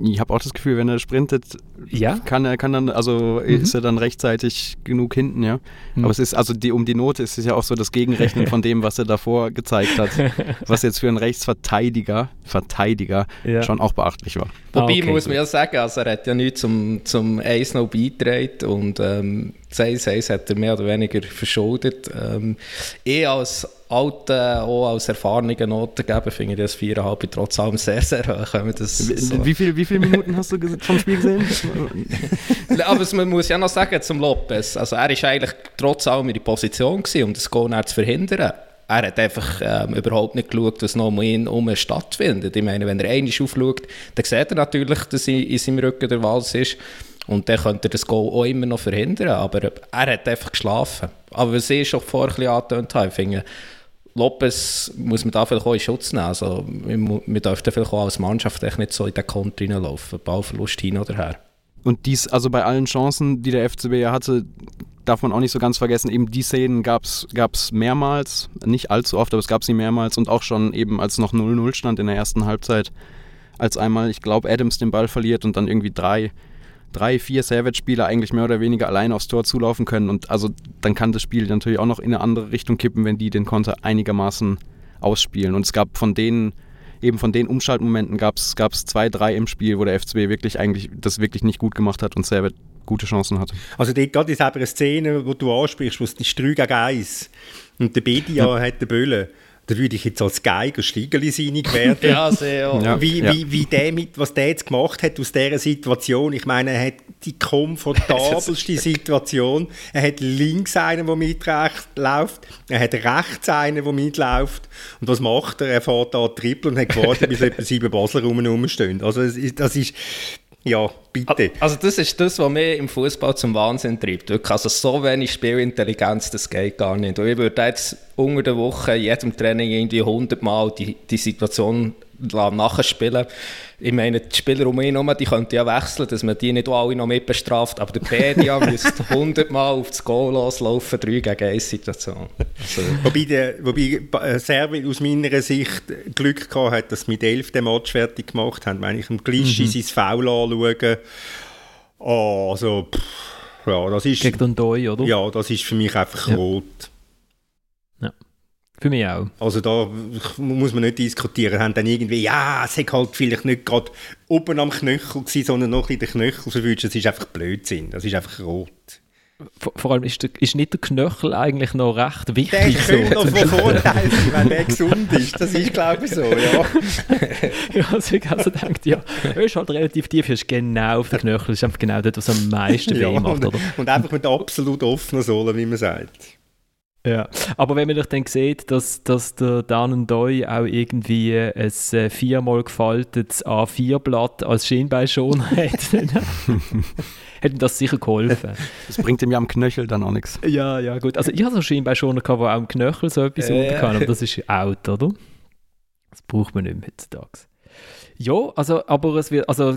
Ich habe auch das Gefühl, wenn er sprintet, ja? kann er kann dann, also mhm. ist er dann rechtzeitig genug hinten, ja. Mhm. Aber es ist, also die, um die Note ist es ja auch so das Gegenrechnen von dem, was er davor gezeigt hat, was jetzt für einen Rechtsverteidiger, Verteidiger, ja. schon auch beachtlich war. Wobei ah, okay, muss man ja sagen, also er hat ja nichts zum, zum 1-0 beigetragen und ähm, 1-1 hat er mehr oder weniger verschuldet. Ähm, eh als alten, auch als erfahrenen Noten geben, finde ich das 4,5 trotz allem sehr, sehr hoch. das wie, so. wie, viel, wie viele Minuten hast du vom Spiel gesehen? Aber man muss ja noch sagen zum Lopez, also er war eigentlich trotz allem in der Position gewesen, um das Goal zu verhindern. Er hat einfach ähm, überhaupt nicht geschaut, was noch um ihn herum stattfindet. Ich meine, wenn er einmal aufschaut, dann sieht er natürlich, dass in seinem Rücken der Wals ist. Und dann könnte er das Goal auch immer noch verhindern. Aber er hat einfach geschlafen. Aber was ich schon vorher ein bisschen angetönt habe, ich finde, Lopez muss man da vielleicht auch in Schutz nehmen. Also, wir, wir dürfen vielleicht auch als Mannschaft echt nicht so in den Konter reinlaufen. Ballverlust hin oder her. Und dies, also bei allen Chancen, die der FCB ja hatte, darf man auch nicht so ganz vergessen, eben die Szenen gab es mehrmals, nicht allzu oft, aber es gab sie mehrmals und auch schon eben als noch 0-0 stand in der ersten Halbzeit, als einmal, ich glaube, Adams den Ball verliert und dann irgendwie drei drei, vier Savage-Spieler eigentlich mehr oder weniger allein aufs Tor zulaufen können. Und also dann kann das Spiel natürlich auch noch in eine andere Richtung kippen, wenn die den Konter einigermaßen ausspielen. Und es gab von denen, eben von den Umschaltmomenten gab es zwei, drei im Spiel, wo der FCB wirklich eigentlich das wirklich nicht gut gemacht hat und Savage gute Chancen hatte. Also dort gerade in einer Szene, wo du ansprichst, wo es ist 3 gegen 1 und der Bedia ja. hat den Böllen da würde ich jetzt als Geiger Stiegeli-Seinig werden. ja, sehr. Ja. Wie. Wie, wie der mit, was der jetzt gemacht hat aus dieser Situation. Ich meine, er hat die komfortabelste Situation. Er hat links einen, der mitläuft. Er hat rechts einen, der mitläuft. Und was macht er? Er fährt da Triple und hat gewartet, bis etwa sieben Basler rumstehen. Also das ist, ja, bitte. Also das ist das, was mich im Fußball zum Wahnsinn treibt. Wirklich. Also so wenig Spielintelligenz, das geht gar nicht. Und ich würde jetzt unter der Woche in jedem Training irgendwie 100 Mal die, die Situation nachspielen. Ich meine, die Spieler um ihn herum, die könnten ja wechseln, dass man die nicht alle noch mit bestraft, aber der Pedia müsste 100 Mal auf das Goal loslaufen, 3 gegen 1 Situation. Also. Wobei, der, wobei äh, Servil aus meiner Sicht Glück gehabt hat, dass sie mit 11 den Match fertig gemacht haben. Wenn ich im Glischi mhm. sein Foul anschaue, oh, also, pff, ja, das ist... Gegen Doi, oder? Ja, das ist für mich einfach ja. rot. Für mich auch. Also da muss man nicht diskutieren. Haben dann irgendwie, ja, es hat halt vielleicht nicht gerade oben am Knöchel gewesen, sondern noch in den Knöchel verwünscht. Das ist einfach Blödsinn. Das ist einfach rot. Vor, vor allem ist, der, ist nicht der Knöchel eigentlich noch recht wichtig. Der könnte so, noch von Vorteil sein, wenn der gesund ist. Das ist, glaube ich, so, ja. ja, also ich also denkt, ja, er ist halt relativ tief, ist genau auf den Knöchel. Das ist einfach genau das, was am meisten ja, weh macht, und, oder? Und einfach mit absolut offenen Sohlen, wie man sagt. Ja, aber wenn man doch dann sieht, dass, dass der Dan Doi auch irgendwie ein äh, viermal gefaltetes A4-Blatt als Schienbeinschoner hat, dann hätte das sicher geholfen. Das bringt ihm ja am Knöchel dann auch nichts. Ja, ja, gut. Also ich habe so einen Schienbeinschoner gehabt, der auch am Knöchel so etwas äh. kann, aber das ist out, oder? Das braucht man nicht mehr heutzutage. Ja, also, aber es wird, also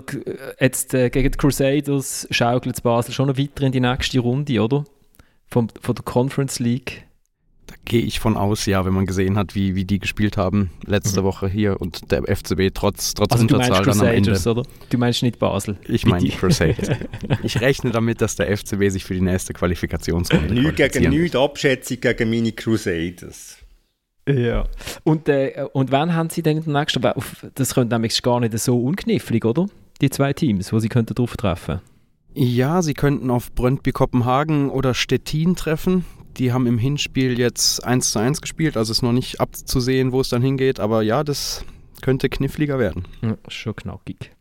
jetzt äh, gegen die Crusaders schaukelt Basel schon noch weiter in die nächste Runde, oder? Von, von der Conference League. Da gehe ich von aus, ja, wenn man gesehen hat, wie, wie die gespielt haben letzte mhm. Woche hier und der FCB trotz, trotz also Unterzahl dann am Ende. Oder? Du meinst nicht Basel? Ich meine die Crusaders. ich rechne damit, dass der FCB sich für die nächste Qualifikationsrunde Nichts gegen nichts, Abschätzung gegen meine Crusaders. Ja. Und, äh, und wann haben Sie denn den nächsten? Das könnte nämlich gar nicht so unknifflig, oder? Die zwei Teams, wo Sie könnten drauf treffen. Ja, Sie könnten auf Brøndby Kopenhagen oder Stettin treffen. Die haben im Hinspiel jetzt 1 zu 1 gespielt, also ist noch nicht abzusehen, wo es dann hingeht. Aber ja, das könnte kniffliger werden. Ja, schon knackig.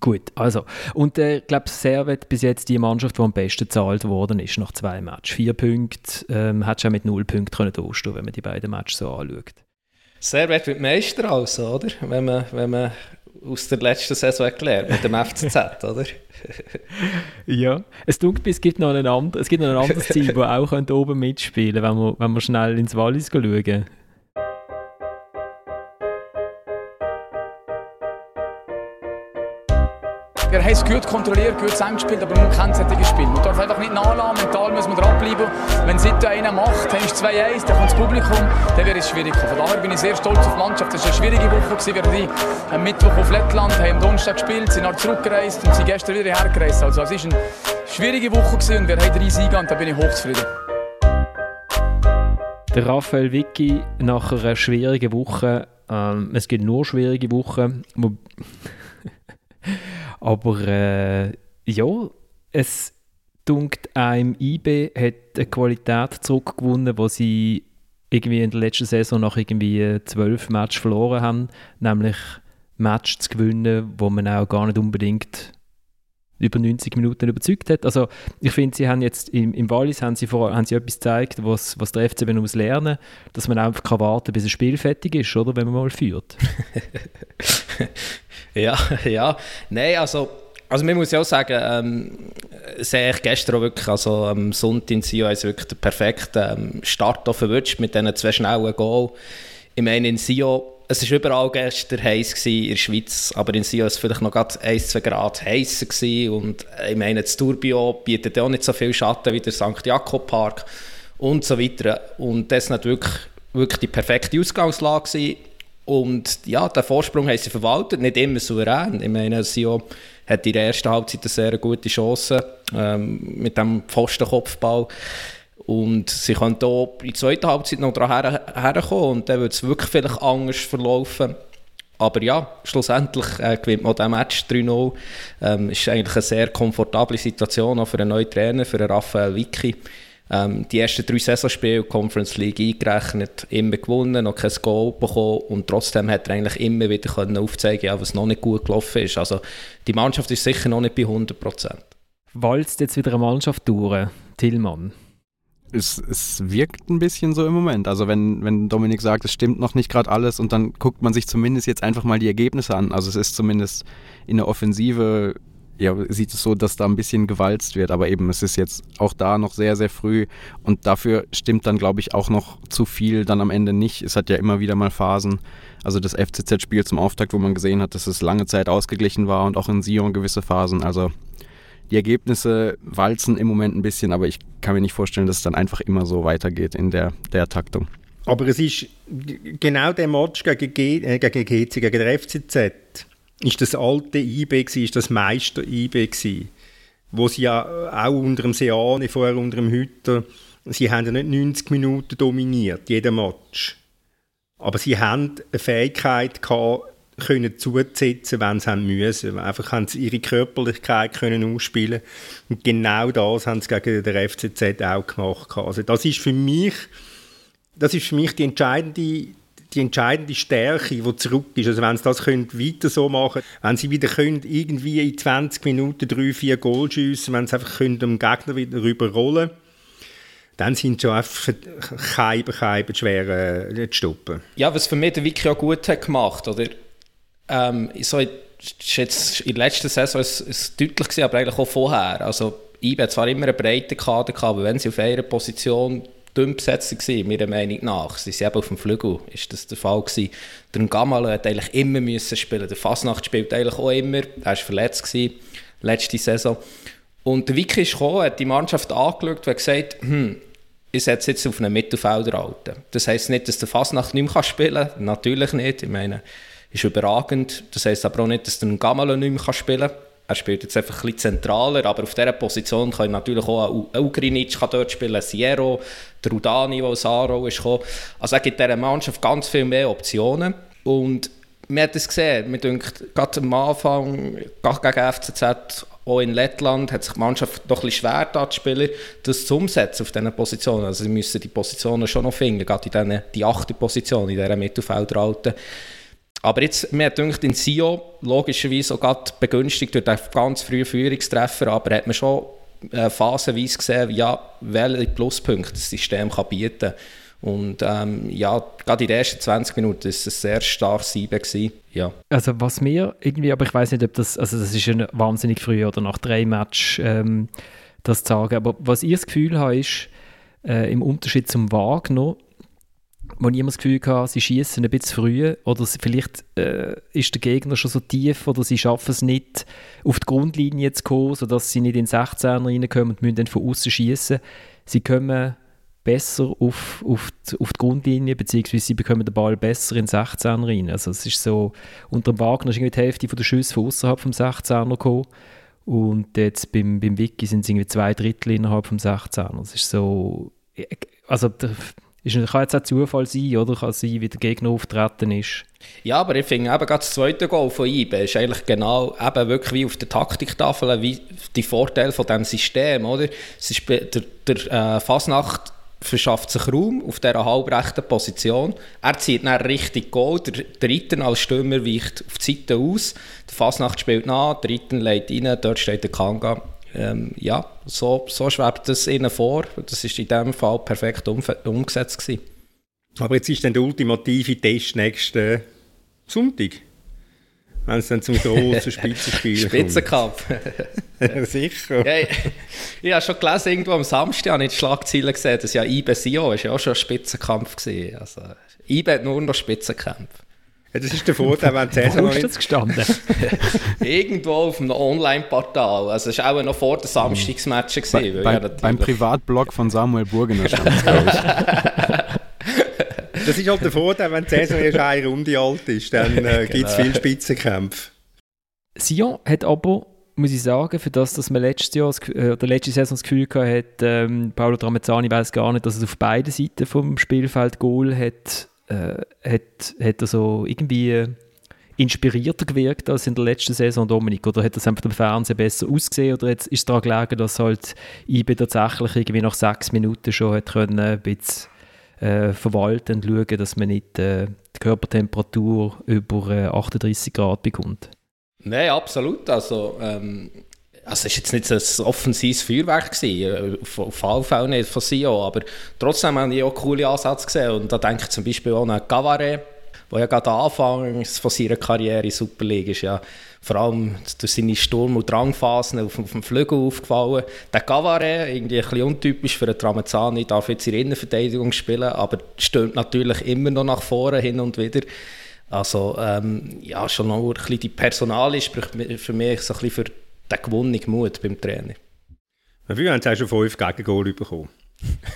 Gut, also. Und äh, ich glaube, Servet bis jetzt die Mannschaft, die am besten gezahlt worden ist nach zwei Matches. Vier Punkte, ähm, hat schon mit null Punkten können durchstehen, wenn man die beiden Matches so anschaut. Servet wird Meister also, oder? Wenn man, wenn man aus der letzten Saison gelernt mit dem FCZ, oder? ja, es tut es es gibt noch ein anderes Team, das auch oben mitspielen könnte, wenn wir, wenn wir schnell ins Wallis schauen. Wir haben es gut kontrolliert, gut zusammengespielt, aber man kennt solche Spiele. Man darf einfach nicht nachlassen, mental muss man dranbleiben. Wenn es nicht einer macht, dann ist 2-1, dann kommt das Publikum, dann wird es schwierig. Von daher bin ich sehr stolz auf die Mannschaft. Es war eine schwierige Woche. Wir haben am Mittwoch auf Lettland, haben am Donnerstag gespielt, sind dann zurückgereist und sind gestern wieder hergereist. Also es war eine schwierige Woche und wir haben drei Siege und da bin ich hochzufrieden. Der Raphael Vicky nach einer schwierigen Woche, ähm, es gibt nur schwierige Wochen, Aber äh, ja, es dunkt einem IB hat eine Qualität zurückgewonnen, wo sie irgendwie in der letzten Saison nach irgendwie zwölf Matches verloren haben, nämlich Matches zu gewinnen, wo man auch gar nicht unbedingt über 90 Minuten überzeugt hat. Also ich finde, sie haben jetzt im, im Wallis haben sie, vor, haben sie etwas gezeigt, was, was der FCB muss lernen, dass man einfach kann warten bis ein Spiel fertig ist, oder, wenn man mal führt. ja, ja. Nein, also also man muss ja auch sagen, ähm, sehe ich gestern auch wirklich, also am Sonntag in Sion ist wirklich der perfekte ähm, Start verwünscht mit diesen zwei schnellen Goal. Ich meine, in Sion es war überall gestern heiß in der Schweiz, aber in Sion war es vielleicht noch gerade 1, 2 Grad heißer und ich meine, das Tourbio bietet auch nicht so viel Schatten wie der St. Jakob Park und so weiter. Und das war wirklich, wirklich die perfekte Ausgangslage gewesen. und ja, den Vorsprung haben sie verwaltet, nicht immer souverän. Ich meine, Sion hat in der ersten Halbzeit eine sehr gute Chance ähm, mit dem Pfostenkopfball. Und sie können hier in der zweiten Halbzeit noch daran herkommen und dann wird es wirklich vielleicht anders verlaufen. Aber ja, schlussendlich äh, gewinnt man diesen Match 3-0. Ähm, ist eigentlich eine sehr komfortable Situation auch für einen neuen Trainer, für Raphael Vicky. Ähm, die ersten drei Saisonspiele, Conference League eingerechnet, immer gewonnen, noch kein Goal bekommen und trotzdem hat er eigentlich immer wieder können aufzeigen ja, was noch nicht gut gelaufen ist. Also die Mannschaft ist sicher noch nicht bei 100%. Walzt jetzt wieder eine Mannschaft durch, Tillmann? Es, es wirkt ein bisschen so im Moment. Also wenn, wenn Dominik sagt, es stimmt noch nicht gerade alles und dann guckt man sich zumindest jetzt einfach mal die Ergebnisse an. Also es ist zumindest in der Offensive, ja, sieht es so, dass da ein bisschen gewalzt wird. Aber eben, es ist jetzt auch da noch sehr, sehr früh und dafür stimmt dann, glaube ich, auch noch zu viel dann am Ende nicht. Es hat ja immer wieder mal Phasen. Also das FCZ-Spiel zum Auftakt, wo man gesehen hat, dass es lange Zeit ausgeglichen war und auch in Sion gewisse Phasen. Also die Ergebnisse walzen im Moment ein bisschen, aber ich kann mir nicht vorstellen, dass es dann einfach immer so weitergeht in der, der Taktung. Aber es ist genau der Match gegen, G, äh, gegen GC, gegen der FCZ, ist das alte IB ist das Meister IB gewesen, wo sie ja auch unter dem Seane, vorher unter dem Hütter, sie haben ja nicht 90 Minuten dominiert, jeden Match. Aber sie haben eine Fähigkeit gehabt, können zusetzen, wenn sie müssen. Einfach haben sie ihre Körperlichkeit können ausspielen und genau das haben sie gegen den FCZ auch gemacht. Also das ist für mich, das ist für mich die entscheidende die entscheidende Stärke, die zurück ist. Also wenn sie das können, weiter so machen wenn sie wieder können, irgendwie in 20 Minuten drei, vier Goal schiessen, wenn sie einfach können, dem Gegner wieder rüberrollen dann sind sie schon einfach Scheiben, Scheiben schwer äh, zu stoppen. Ja, was für mich der Wiki auch gut hat gemacht, oder? Ähm, so ist jetzt in der letzten Saison ist, ist deutlich gewesen, aber eigentlich auch vorher. Also IBE hat zwar immer einen breiten Kader gehabt, aber wenn sie auf einer Position dünn besetzt waren, meiner Meinung nach, sie sind eben auf dem Flügel, ist das der Fall gewesen. Der Gamal hat eigentlich immer müssen spielen. Der Fasnacht spielt eigentlich auch immer. Er war verletzt gewesen, letzte Saison. Und der Vicky ist gekommen, hat die Mannschaft angeschaut und gesagt, hm, ich setze jetzt auf einen Mittelfelder halten. Das heisst nicht, dass der Fasnacht nicht mehr spielen kann. Natürlich nicht. Ich meine, ist überragend. Das heisst aber auch nicht, dass der Gamalo nicht mehr spielen kann. Er spielt jetzt einfach ein bisschen zentraler, aber auf dieser Position kann natürlich auch ein Ugrinic dort spielen, Sierro, der Rudani, der aus Aro ist gekommen. Also er gibt dieser Mannschaft ganz viel mehr Optionen und man hat es gesehen, man denkt, gerade am Anfang, gerade gegen FCZ, auch in Lettland, hat sich die Mannschaft doch ein bisschen schwer da, die Spieler, das zu umsetzen auf diesen Positionen. Also sie müssen die Positionen schon noch finden, gerade in diesen, die achte Position, in dieser Mittelfeldralte. Aber jetzt, mir gedacht, in Sio, logischerweise auch gerade begünstigt durch den ganz frühen Führungstreffer, aber hat man schon äh, phasenweise gesehen, ja, welche Pluspunkte das System kann bieten kann. Und ähm, ja, gerade in den ersten 20 Minuten war es ein sehr starkes Sieben. Ja. Also was mir irgendwie, aber ich weiß nicht, ob das, also das ist ein wahnsinnig früh oder nach drei Matches ähm, das zu sagen, aber was ich das Gefühl habe, ist, äh, im Unterschied zum Wagner, wo ich immer das Gefühl hatte, sie schießen ein bisschen früh oder vielleicht äh, ist der Gegner schon so tief oder sie schaffen es nicht, auf die Grundlinie zu kommen, sodass sie nicht in den 16er reinkommen und müssen dann von außen schießen. Sie kommen besser auf, auf, die, auf die Grundlinie, beziehungsweise sie bekommen den Ball besser in den 16er rein. Also es ist so, unter dem Wagner ist irgendwie die Hälfte der Schüsse von außerhalb vom 16er gekommen und jetzt beim, beim Wiki sind es irgendwie zwei Drittel innerhalb vom 16er. Es ist so, also der, ist, kann jetzt auch Zufall sein, oder? Kann sein, wie der Gegner auftreten ist. Ja, aber ich finde eben gerade das zweite Goal von IBE ist eigentlich genau eben wirklich wie auf der Taktiktafel, wie die Vorteile von diesem System, oder? Es ist der, der äh, Fasnacht verschafft sich Raum auf dieser halbrechten Position. Er zieht dann richtig Goal. Der, der Ritten als Stürmer weicht auf die Seite aus. Der Fasnacht spielt nach, der Ritten legt rein, dort steht der Kanga. Ähm, ja, so, so schwebt das ihnen vor. Das ist in diesem Fall perfekt um, umgesetzt gewesen. Aber jetzt ist dann der ultimative Test nächsten Sonntag. Wenn es dann zum großen Spitzenspiel Spitzenkampf. sicher. Ja, ich, ich habe schon gelesen, irgendwo am Samstag habe ich die Schlagzeilen gesehen, dass ja IBE Sio ist ja auch schon ein Spitzenkampf gewesen. Also, IBE hat nur noch Spitzenkämpfe. Ja, das ist der Vorteil, wenn die Saison Wo ist das gestanden? Irgendwo auf einem Online-Portal. Also es war auch noch vor den Samstagsmatchen. Bei, bei, ja, beim Privatblog von Samuel Burgener stand es, glaube ich. Das ist halt der Vorteil, wenn die Saison erst eine Runde alt ist, dann äh, gibt es genau. viele Spitzenkämpfe. Sion hat aber, muss ich sagen, für das, dass man letztes Jahr, äh, oder letzte Saison das Gefühl hatte, ähm, Paolo Tramezzani weiß gar nicht, dass es auf beiden Seiten vom Spielfeld Goal hat, äh, hat, er so irgendwie inspirierter gewirkt als in der letzten Saison, Dominik? Oder hat das einfach im Fernsehen besser ausgesehen? Oder jetzt ist es daran gelegen, dass halt IBE tatsächlich irgendwie nach sechs Minuten schon hat können, ein bisschen äh, verwalten schauen, dass man nicht äh, die Körpertemperatur über äh, 38 Grad bekommt. Nein, absolut. Also, ähm, also es war jetzt nicht ein offensives Feuerwerk, gewesen, auf, alle Fälle nicht von Sio, aber trotzdem habe ich auch coole Ansätze gesehen. Und da denke ich zum Beispiel auch an Gavare, der ja gerade Anfang von seiner Karriere in Super League ist, ja vor allem durch seine Sturm- und Drangphasen auf, auf dem Flügel aufgefallen. Der Gavare, irgendwie ein bisschen untypisch für einen Tramezzani, darf jetzt in der Innenverteidigung spielen, aber stürmt natürlich immer noch nach vorne hin und wieder. Also ähm, ja, schon noch ein bisschen die Personalie spricht für mich so ein bisschen für den gewonnenen Mut beim Trainer. Wie haben Sie schon fünf Gegengol bekommen?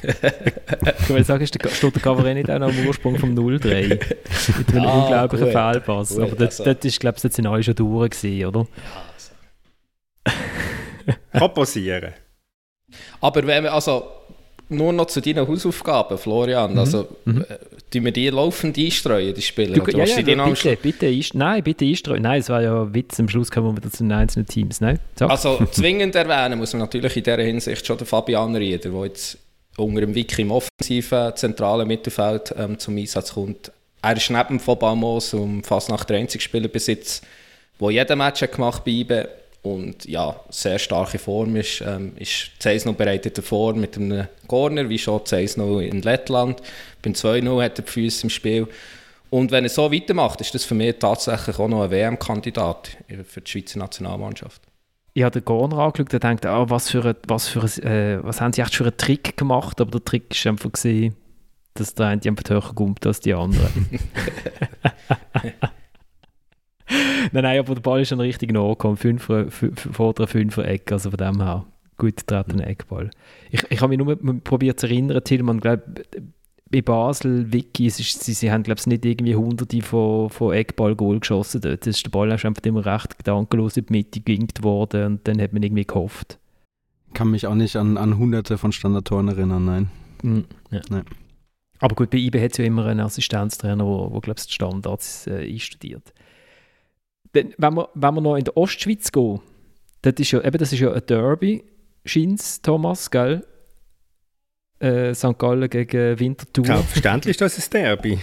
ich will sagen, steht der Cabaret nicht auch noch am Ursprung vom 03 mit einem ah, unglaublichen gut, Fehlpass. Gut, Aber das, also. das ist, glaube ich, das sind alle schon durch gewesen, oder? Ja, also. Kann passieren. Aber wenn wir, also nur noch zu deinen Hausaufgaben, Florian. Mhm. Also, mhm. Äh, wir die laufend einstreuen, die Spiele? Du, ja, ja, bitte, bitte, einst nein, bitte einstreuen. Nein, es war ja ein Witz, am Schluss kommen wir zu den einzelnen Teams. Nein? So. Also zwingend erwähnen muss man natürlich in dieser Hinsicht schon den Fabian Rieder, der jetzt unter dem Wiki im offensiven, zentralen Mittelfeld ähm, zum Einsatz kommt. Er ist neben von Bamos um fast nach der einzige Spieler besitzt, der jeden Match hat gemacht bei IBE und ja, sehr starke Form ist. Ähm, ist 1 bereitet vor mit einem Corner, wie schon 1 in Lettland. Beim 2-0 hat er die Füße im Spiel. Und wenn er so weitermacht, ist das für mich tatsächlich auch noch ein WM-Kandidat für die Schweizer Nationalmannschaft ich habe den Corner angeschaut und dachte, ah, was, für ein, was, für ein, äh, was haben sie echt für einen Trick gemacht? Aber der Trick war einfach, gewesen, dass der eine einfach höher kommt als die anderen. nein, nein, aber der Ball ist schon richtig nachgekommen, fünf, vor der Fünfer-Ecke, also von dem her. gut getretenen Eckball. Ich, ich habe mich nur probiert zu erinnern, Tillmann, glaube bei Basel, Vicky, ist, sie, sie haben glaube ich nicht irgendwie hunderte von, von Eckball-Goal geschossen dort. Das ist der Ball ist einfach immer recht gedankenlos in die Mitte gewinkt worden und dann hat man irgendwie gehofft. Kann mich auch nicht an, an hunderte von Standardtoren erinnern, nein. Mm, ja. nein. Aber gut, bei IB hat es ja immer einen Assistenztrainer, der, wo, glaube ich, die Standards äh, einstudiert. Dann, wenn, wir, wenn wir noch in der Ostschweiz gehen, das ist ja, eben, das ist ja ein Derby, scheint Thomas, gell? Äh, St. Gallen gegen Winterthur. Selbstverständlich ist das ein Derby.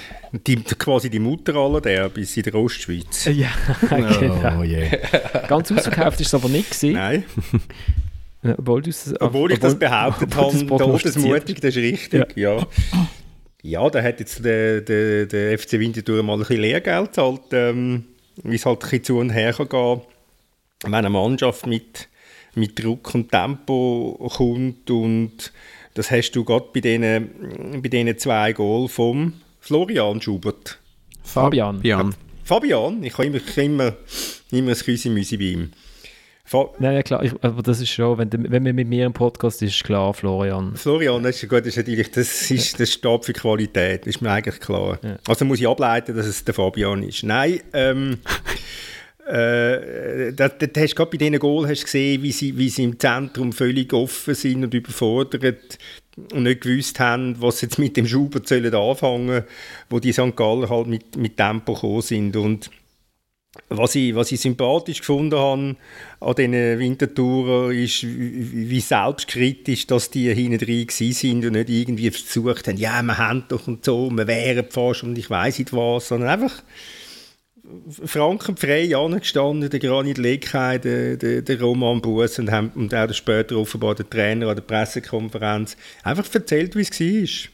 Die, quasi die Mutter aller Derbys in der Ostschweiz. Ja, genau. Oh, yeah. Ganz ausverkauft ist es aber nicht gewesen. Nein. Obwohl, obwohl ich das behauptet habe, todesmutig, das ist richtig, ja. ja. Ja, da hat jetzt der, der, der FC Winterthur mal ein bisschen Lehrgeld gezahlt, ähm, wie es halt ein bisschen zu und her kann gehen, wenn eine Mannschaft mit, mit Druck und Tempo kommt und das hast du gerade bei diesen, bei diesen zwei Goal vom Florian Schubert. Fabian. Fabian. Fabian, ich habe immer, immer, immer ein Küsi-Müsi bei ihm. Nein, ja, klar, ich, aber das ist schon, wenn, wenn man mit mir im Podcast ist, ist klar, Florian. Florian, das ist gut, das ist natürlich, das ist der Stab für Qualität, das ist mir eigentlich klar. Ja. Also muss ich ableiten, dass es der Fabian ist. Nein, ähm, äh, da, da hast gerade bei diesen Goal hast gesehen, wie sie, wie sie im Zentrum völlig offen sind und überfordert und nicht gewusst haben, was jetzt mit dem Schubert sollen anfangen, wo die St. Galler halt mit, mit Tempo gekommen sind und was ich, was ich sympathisch gefunden habe an diesen Wintertouren, ist, wie selbstkritisch dass die hinten drin sind und nicht irgendwie versucht haben, ja, wir haben doch und so, wir wären fast und ich weiß nicht was, sondern einfach frankenfrei angestanden, der Granit Lekei, der, der, der Roman Bus und, haben, und auch später offenbar der Trainer an der Pressekonferenz einfach erzählt, wie es war.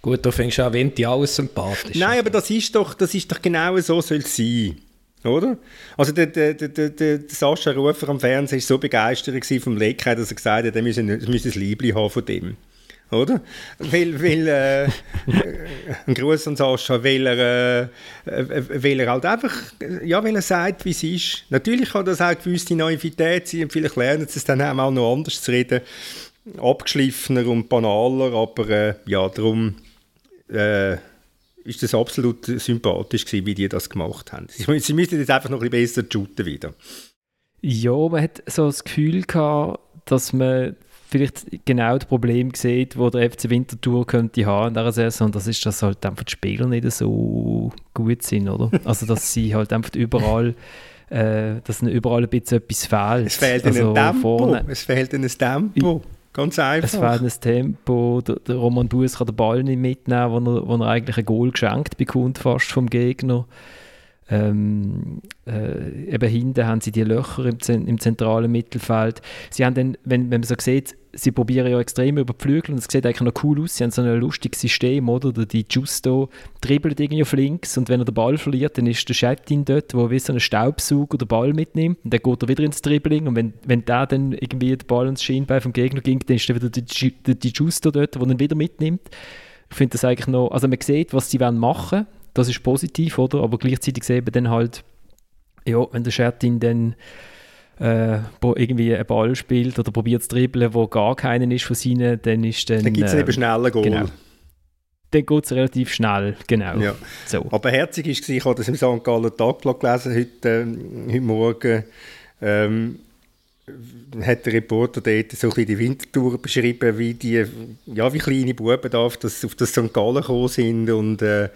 Gut, da fängst du auch Winti alles sympathisch. Nein, aber das ist doch, das ist doch genau so soll es sein. Oder? Also der, der, der, der, Sascha Rufer am Fernsehen war so begeistert vom Leckheit, dass er gesagt hat, er müsse, ein Liebling haben von dem. Oder? Weil, weil äh, ein Gruß an Sascha, weil er, äh, weil er halt einfach, ja, weil er sagt, wie es ist. Natürlich kann das auch gewisse Naivität sein und vielleicht lernen sie es dann auch noch anders zu reden. Abgeschliffener und banaler, aber äh, ja, darum äh, ist das absolut sympathisch gewesen, wie die das gemacht haben. Sie, sie müssten jetzt einfach noch ein bisschen besser shooten wieder. Ja, man hat so das Gefühl gehabt, dass man vielleicht genau das Problem sieht, wo der FC Winterthur könnte haben in dieser Saison. Das ist, dass halt einfach die Spieler nicht so gut sind, oder? Also, dass sie halt einfach überall äh, dass ihnen überall ein bisschen etwas fehlt. Es fehlt also, ihnen ein Tempo. Vorne, es fehlt ihnen Tempo. Ganz einfach. Es fehlt ein Tempo. Der, der Roman Bues kann den Ball nicht mitnehmen, wo er, wo er eigentlich ein Goal geschenkt bekommt, fast vom Gegner. Ähm, äh, eben hinten haben sie die Löcher im, im, zentralen Mittelfeld. Sie haben dann, wenn, wenn man so sieht, sie probieren ja extrem über die Flügel und es sieht eigentlich noch cool aus. Sie haben so ein lustiges System, oder? Die Justo dribbelt irgendwie auf links und wenn er den Ball verliert, dann ist der Chatin dort, wo wie so ein Staubsauger den Ball mitnimmt und dann geht er wieder ins Dribbling und wenn, wenn der dann irgendwie den Ball ins Schienbein vom Gegner ging, dann ist dann wieder die, die Justo dort, wo er wieder mitnimmt. Ich finde das eigentlich noch, also man sieht, was sie machen wollen das ist positiv, oder? Aber gleichzeitig sehen wir dann halt, ja, wenn der Schertin dann äh, irgendwie einen Ball spielt oder probiert zu dribbeln, wo gar keinen ist von seinen, dann ist dann... Dann gibt es äh, eben schneller Goal. Genau. Dann geht es relativ schnell, genau. Ja. So. Aber herzig war, ich habe das im St. Gallen Tagblatt gelesen heute, äh, heute Morgen, ähm, hat der Reporter dort so ein bisschen die Wintertour beschrieben, wie die, ja, wie kleine Buben da auf das, auf das St. Gallen gekommen sind und äh,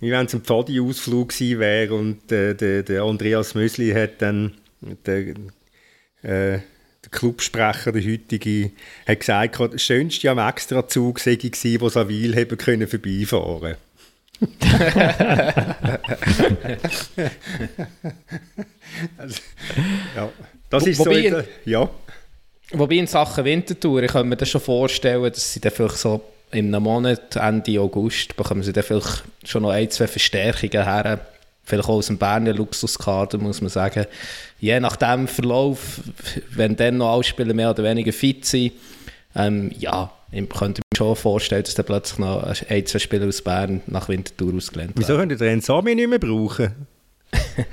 wie wenn es ein Pfadi-Ausflug gewesen wäre und äh, der, der, Andreas Mösli hat dann der, äh, der Clubsprecher, der heutige, hat gesagt, das Schönste am Extrazug sei gewesen, wo Savil haben können vorbeifahren also, ja, das ist wobei, so, in, ja. Wobei in Sachen Wintertour, ich kann mir das schon vorstellen, dass sie dann vielleicht so in einem Monat, Ende August, bekommen sie dann vielleicht schon noch ein, zwei Verstärkungen her. Vielleicht auch aus dem Berner Luxuskader, muss man sagen. Je nach dem Verlauf, wenn dann noch alle Spieler mehr oder weniger fit sind, ähm, ja, ich könnte mir schon vorstellen, dass dann plötzlich noch ein, zwei Spieler aus Bern nach Winterthur ausgelernt werden. Wieso könnt ihr den Sami nicht mehr brauchen?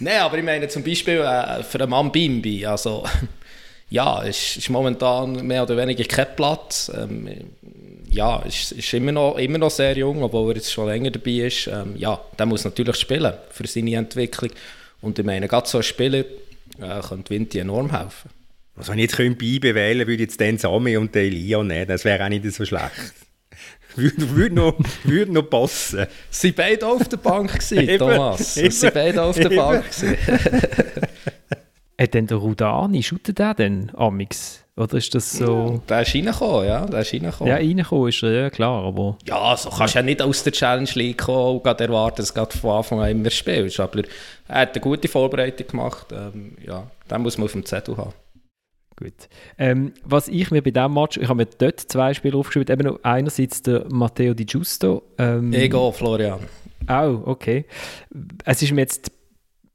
Nein, aber ich meine zum Beispiel äh, für einen Mann Bimbi, also ja, es ist momentan mehr oder weniger kein Platz. Ähm, ja, ist, ist immer, noch, immer noch sehr jung, obwohl er jetzt schon länger dabei ist. Ähm, ja, der muss natürlich spielen für seine Entwicklung. Und ich meine, gerade so ein Spieler äh, könnte Vinti enorm helfen. Also wenn ich jetzt Beibe wählen würde ich jetzt den Sami und den Elia nehmen, das wäre auch nicht so schlecht. würde, würde, noch, würde noch passen. Sie beide auf der Bank gewesen, Thomas. Sie beide auf der Bank gewesen. Hat denn der Rudani, shootet der denn amix? Oder ist das so... Der ist reingekommen, ja, der ist reingekommen. Ja, reingekommen ist er, ja klar, aber... Ja, so kannst du ja nicht aus der Challenge League kommen und gerade erwarten, dass du von Anfang an immer spielst, aber er hat eine gute Vorbereitung gemacht, ähm, ja, den muss man auf dem Zettel haben. Gut. Ähm, was ich mir bei diesem Match, ich habe mir dort zwei Spiele aufgeschrieben, eben einerseits der Matteo Di Giusto. Ähm, Ego, Florian. Auch, oh, okay. Es ist mir jetzt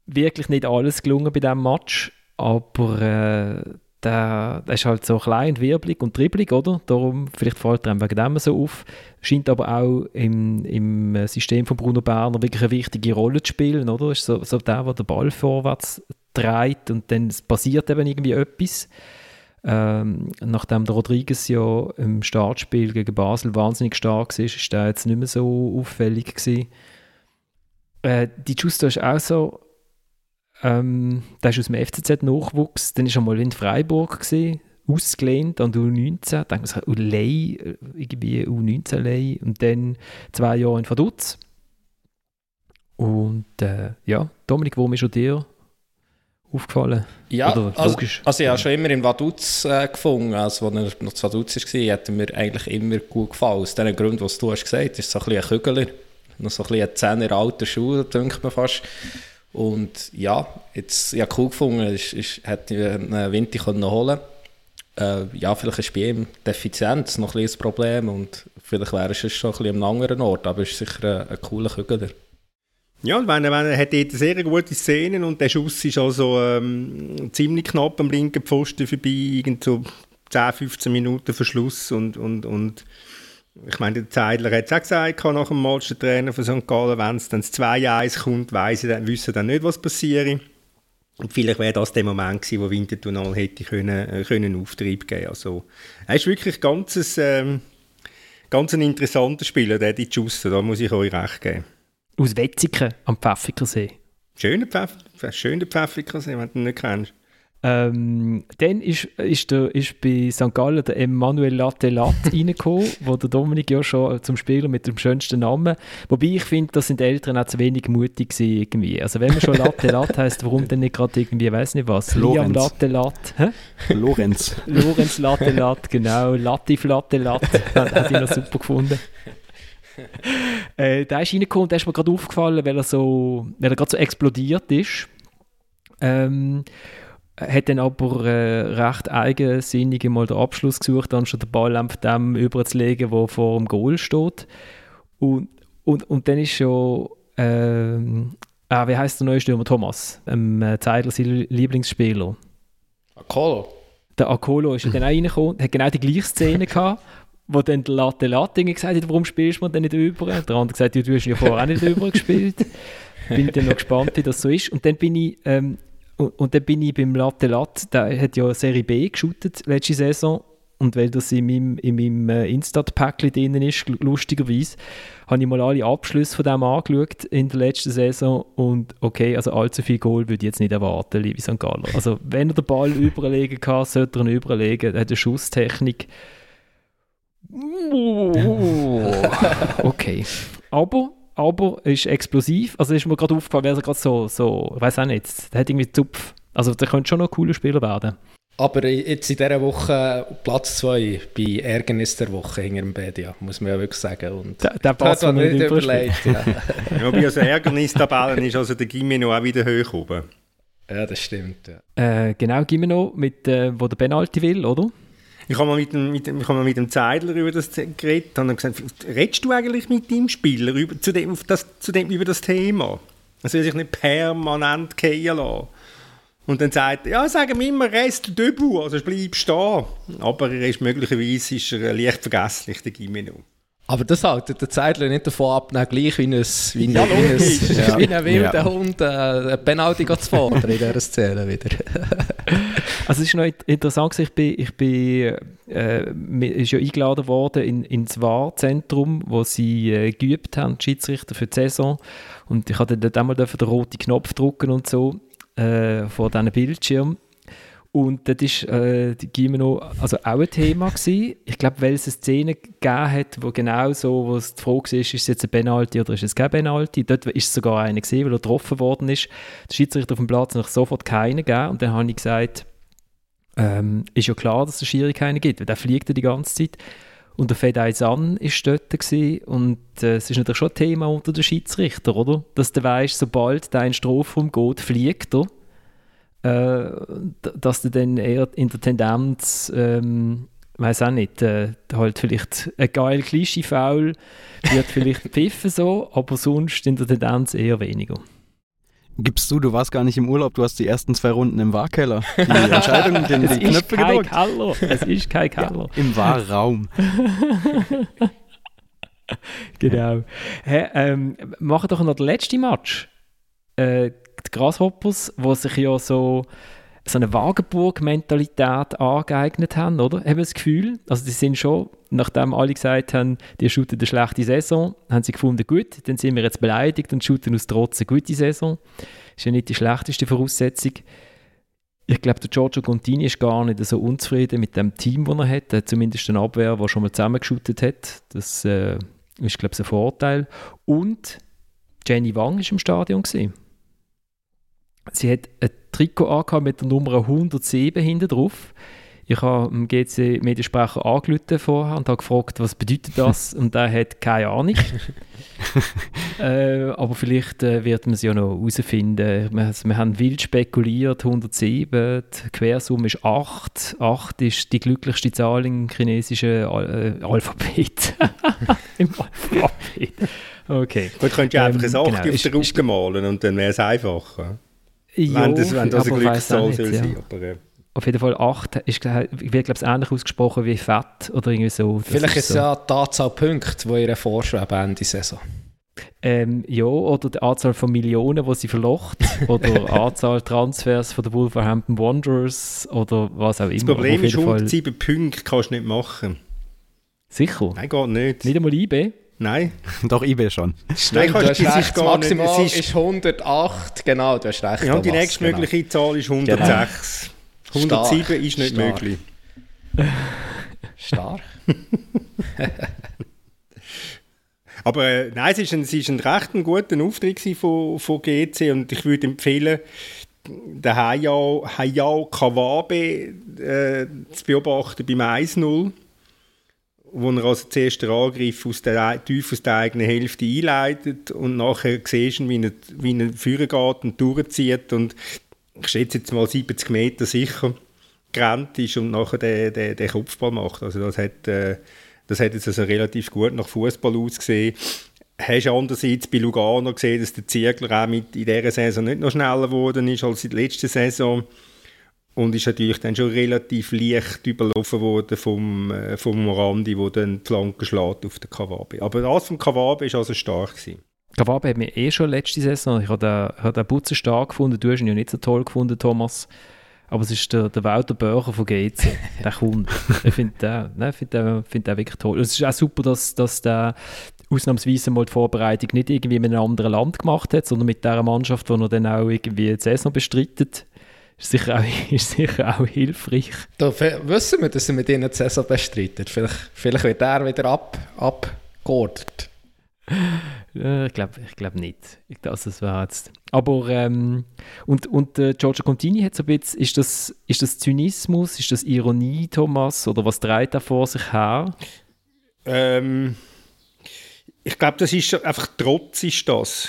wirklich nicht alles gelungen bei diesem Match, aber äh, der, der ist halt so klein und wirbelig und dribbelig, oder? Darum, vielleicht fällt er wegen dem so auf. Scheint aber auch im, im System von Bruno Berner wirklich eine wichtige Rolle zu spielen, oder? Ist so, so der, der den Ball vorwärts trägt und dann passiert eben irgendwie etwas. Ähm, nachdem der Rodriguez ja im Startspiel gegen Basel wahnsinnig stark war, ist der jetzt nicht mehr so auffällig. Äh, die Justo ist auch so ähm, der ist aus dem FCZ-Nachwuchs. Dann war er mal in Freiburg, gewesen, ausgelehnt an die U19. Dann äh, irgendwie U19-Lei. Und dann zwei Jahre in Vaduz. Und äh, ja, Dominik, wo ist schon dir aufgefallen? Ja, also, also ich habe schon immer in Vaduz äh, gefunden. Also, als er noch zu Vaduz war, hat er mir eigentlich immer gut gefallen. Aus dem Grund, was du hast gesagt hast, ist so ein bisschen ein Kügler. Noch so ein bisschen ein Zehner alter Schuh, denkt man fast. Und ja, jetzt, ja, cool gefunden, ist, ist, hätte ich einen Winter können holen äh, Ja, vielleicht ist bei ihm die Effizienz noch ein, ein Problem und vielleicht wäre es schon ein bisschen am anderen Ort, aber es ist sicher ein, ein cooler Kügler. Ja, wenn, wenn, er hat dort sehr gute Szenen und der Schuss ist also ähm, ziemlich knapp am linken Pfosten vorbei, irgend so 10, 15 Minuten Verschluss und, und, und ich meine, der Zeidler hat es auch gesagt, nach dem Match, der Trainer von St. Gallen, wenn es dann 2-1 kommt, weiss ich, dann, wissen dann nicht, was passiert. Und vielleicht wäre das der Moment gewesen, wo Winterthur noch hätte können, äh, können Auftrieb geben Also, er ist wirklich ganz, ähm, ganz ein interessanter Spieler, der die Schuster, da muss ich euch recht geben. Aus Wetzigen am Pfäffikersee. Schöner, Pfeff, schöner Pfäffikersee, wenn du ihn nicht kennst. Ähm, dann ist, ist, der, ist bei St. Gallen der Emmanuel Latelat reingekommen, wo der Dominik ja schon zum Spieler mit dem schönsten Namen. Wobei ich finde, da sind die Eltern auch zu wenig mutig gewesen, irgendwie. Also wenn man schon Latelat heisst, warum dann nicht gerade irgendwie, weiß nicht was, Liam Latelat? Lorenz. Lorenz Latelat, genau. Latif Latelat, hat ich noch super gefunden. äh, der ist reingekommen und der ist mir gerade aufgefallen, weil er so, weil er gerade so explodiert ist. Ähm, hat dann aber äh, recht eigensinnig mal den Abschluss gesucht, schon den Ball einfach dem überzulegen, der vor dem Goal steht. Und, und, und dann ist schon, äh, ah, wie heißt der neue Stürmer? Thomas, ähm, äh, Zeidler, sein Lieblingsspieler. Akolo. Der Akolo ist dann auch reingekommen, hat genau die gleiche Szene gehabt, wo dann der Latte Latte gesagt hat, warum spielst du denn nicht über? Der andere gesagt, du hast ja vorher auch nicht über gespielt. Bin dann noch gespannt, wie das so ist. Und dann bin ich ähm, und, und dann bin ich beim Latte Latte, der hat ja Serie B geshootet letzte Saison. Und weil das in meinem, in meinem äh, Instat-Päckchen drin ist, lustigerweise, habe ich mal alle Abschlüsse von dem angeschaut in der letzten Saison. Und okay, also allzu viel Goal würde ich jetzt nicht erwarten, liebe St. Galler. Also, wenn er den Ball überlegen kann, sollte er ihn überlegen. Er hat eine Schusstechnik. okay. Aber aber ist explosiv. Also ist mir gerade aufgefallen, wer gerade so, so, ich weiß auch nicht, der hat irgendwie Zupf. Also der könnte schon noch ein cooler Spieler werden. Aber jetzt in dieser Woche Platz 2 bei Ärgernis der Woche hinter dem Bedia, muss man ja wirklich sagen. Und der, der Pass hat nicht überlegt. Ja. ja, bei also Ärgernistabellen ist also der Gimeno auch wieder hoch oben. Ja, das stimmt. Ja. Äh, genau, Gimeno, mit, äh, wo der Penalty will, oder? Ich habe mal mit dem, mit, ich habe mal mit dem Zeidler über das geredet und dann gesagt, redest du eigentlich mit deinem Spieler über, zu dem, das, zu dem, über das Thema? Er soll sich nicht permanent gehen lassen. Und dann sagt er, ja, sagen wir immer Rest Debut, also bleib stehen. Aber er ist möglicherweise ist er leicht vergesslich, der Gimeno. Aber das haltet der Zeitler nicht davon ab, gleich wie ein, wie ein, ja, wie ein, ja. wie ein wilder ja. Hund äh, ein Penalty zu fordern in dieser Szene wieder. Also es ist noch interessant, ich bin, ich bin äh, ist ja eingeladen worden in, ins Wahrzentrum, wo sie äh, geübt haben, die Schiedsrichter für die Saison. Und ich hatte dort einmal den roten Knopf drücken und so äh, vor diesen Bildschirm. Und das ist äh, die Gimeno also auch ein Thema gewesen. Ich glaube, weil es eine Szene gegeben hat, wo genau so, wo es die Frage war, ist es jetzt ein Penalty oder ist es kein Penalty? Dort ist es sogar einer gesehen, weil er getroffen worden ist. Der Schiedsrichter auf dem Platz hat sofort keinen gegeben. Und dann habe ich gesagt, ähm, ist ja klar, dass es Schiri keinen gibt, weil der fliegt ja die ganze Zeit. Und der Fedai San war dort gewesen. und äh, es ist natürlich schon ein Thema unter den Schiedsrichter, oder? Dass du weißt, sobald dein Strafraum geht, fliegt er äh, dass du dann eher in der Tendenz, ähm, weiß auch nicht, äh, halt vielleicht ein geil Klischee-Foul wird vielleicht pfiffen so, aber sonst in der Tendenz eher weniger. Gibst du, du warst gar nicht im Urlaub, du hast die ersten zwei Runden im Wahrkeller. Die Entscheidung, den, es die ist Knöpfe kein gedrückt. Keller. Es ist kein Keller. Ja, Im Wahrraum. genau. Hey, ähm, machen doch noch den letzten Match. Äh, die Grasshoppers, die sich ja so, so eine Wagenburg-Mentalität angeeignet haben, oder? Haben wir das Gefühl? Also die sind schon, nachdem alle gesagt haben, die shooten eine schlechte Saison, haben sie gefunden, gut, dann sind wir jetzt beleidigt und shooten aus Trotz eine gute Saison. Das ist ja nicht die schlechteste Voraussetzung. Ich glaube, der Giorgio Contini ist gar nicht so unzufrieden mit dem Team, das er hat. Er hat zumindest eine Abwehr, die schon mal zusammengeschootet hat. Das äh, ist, glaube ich, ein Vorteil. Und Jenny Wang war im Stadion. Gewesen. Sie hat ein Trikot angehabt mit der Nummer 107 hinten drauf. Ich habe dem GC-Mediensprecher angerufen vorher und habe gefragt, was bedeutet das? und er hat keine Ahnung. äh, aber vielleicht äh, wird man es ja noch herausfinden. Wir, also wir, haben wild spekuliert, 107, die Quersumme ist 8. 8 ist die glücklichste Zahl im chinesischen Al äh, Alphabet. Im Alphabet. Okay. Du könntest ja einfach ähm, ein 8 genau, auf der Rücken malen und dann wäre es einfacher. Jo, wenn das, wenn das eine Glückszahl soll ja. sein. Aber, äh. Auf jeden Fall 8 ist, wird, glaube ich, ähnlich ausgesprochen wie Fett oder irgendwie so. Das Vielleicht ist es so. ja die Anzahl Punkte, die ihr vorschreiben Ende Saison. Ähm, ja, oder die Anzahl von Millionen, die sie verlocht, oder Anzahl Transfers von den Wolverhampton Wanderers, oder was auch immer. Das Problem ist, 107 Punkte kannst du nicht machen. Sicher? Nein, geht nicht. Nicht einmal IB? Nein. Doch, IB schon. Stimmt, Nein, du hast recht, das Maximal ist, ist 108, genau, du hast recht. Ja, die nächstmögliche genau. Zahl ist 106. Genau. 107 Stark. ist nicht Stark. möglich. Stark. Aber äh, nein, es war ein, es ein recht ein guter Auftritt von, von GC und ich würde empfehlen, den Hayao, Hayao Kawabe äh, zu beobachten beim 1-0 wo er also zuerst den Angriff aus der, tief aus der eigenen Hälfte einleitet und nachher siehst wie er, wie er führen geht und durchzieht und ich schätze jetzt mal 70 Meter sicher gerannt ist und nachher den, den, den Kopfball macht. Also das hat, äh, das hat jetzt also relativ gut nach Fußball ausgesehen. Hast du andererseits bei Lugano gesehen, dass der Ziegler auch mit in dieser Saison nicht noch schneller geworden ist als in der letzten Saison und ist natürlich dann schon relativ leicht überlaufen worden vom, äh, vom Morandi, der dann die Flanke schlägt auf den Kawabe. Aber das vom Kawabe war also stark. Gewesen. Kawabe hat mir eh schon letzte Saison, ich habe den, Putzen stark gefunden, du hast ihn ja nicht so toll gefunden, Thomas. Aber es ist der, der Walter Börcher von GC, der kommt. ich finde den, ne, find den, find den wirklich toll. Und es ist auch super, dass, dass der ausnahmsweise mal die Vorbereitung nicht irgendwie in einem anderen Land gemacht hat, sondern mit der Mannschaft, die er dann auch irgendwie die Saison bestreitet ist sicher auch, ist sicher auch hilfreich. Da wissen wir, dass er mit ihnen die Saison bestreitet. Vielleicht, vielleicht wird er wieder ab, abgeordert. ich glaube ich glaub nicht. Ich glaube, das wäre jetzt. Aber, ähm, und, und äh, Giorgio Contini hat so ein bisschen, ist das, ist das Zynismus, ist das Ironie, Thomas, oder was treibt er vor sich her? Ähm, ich glaube, das ist einfach Trotz ist das.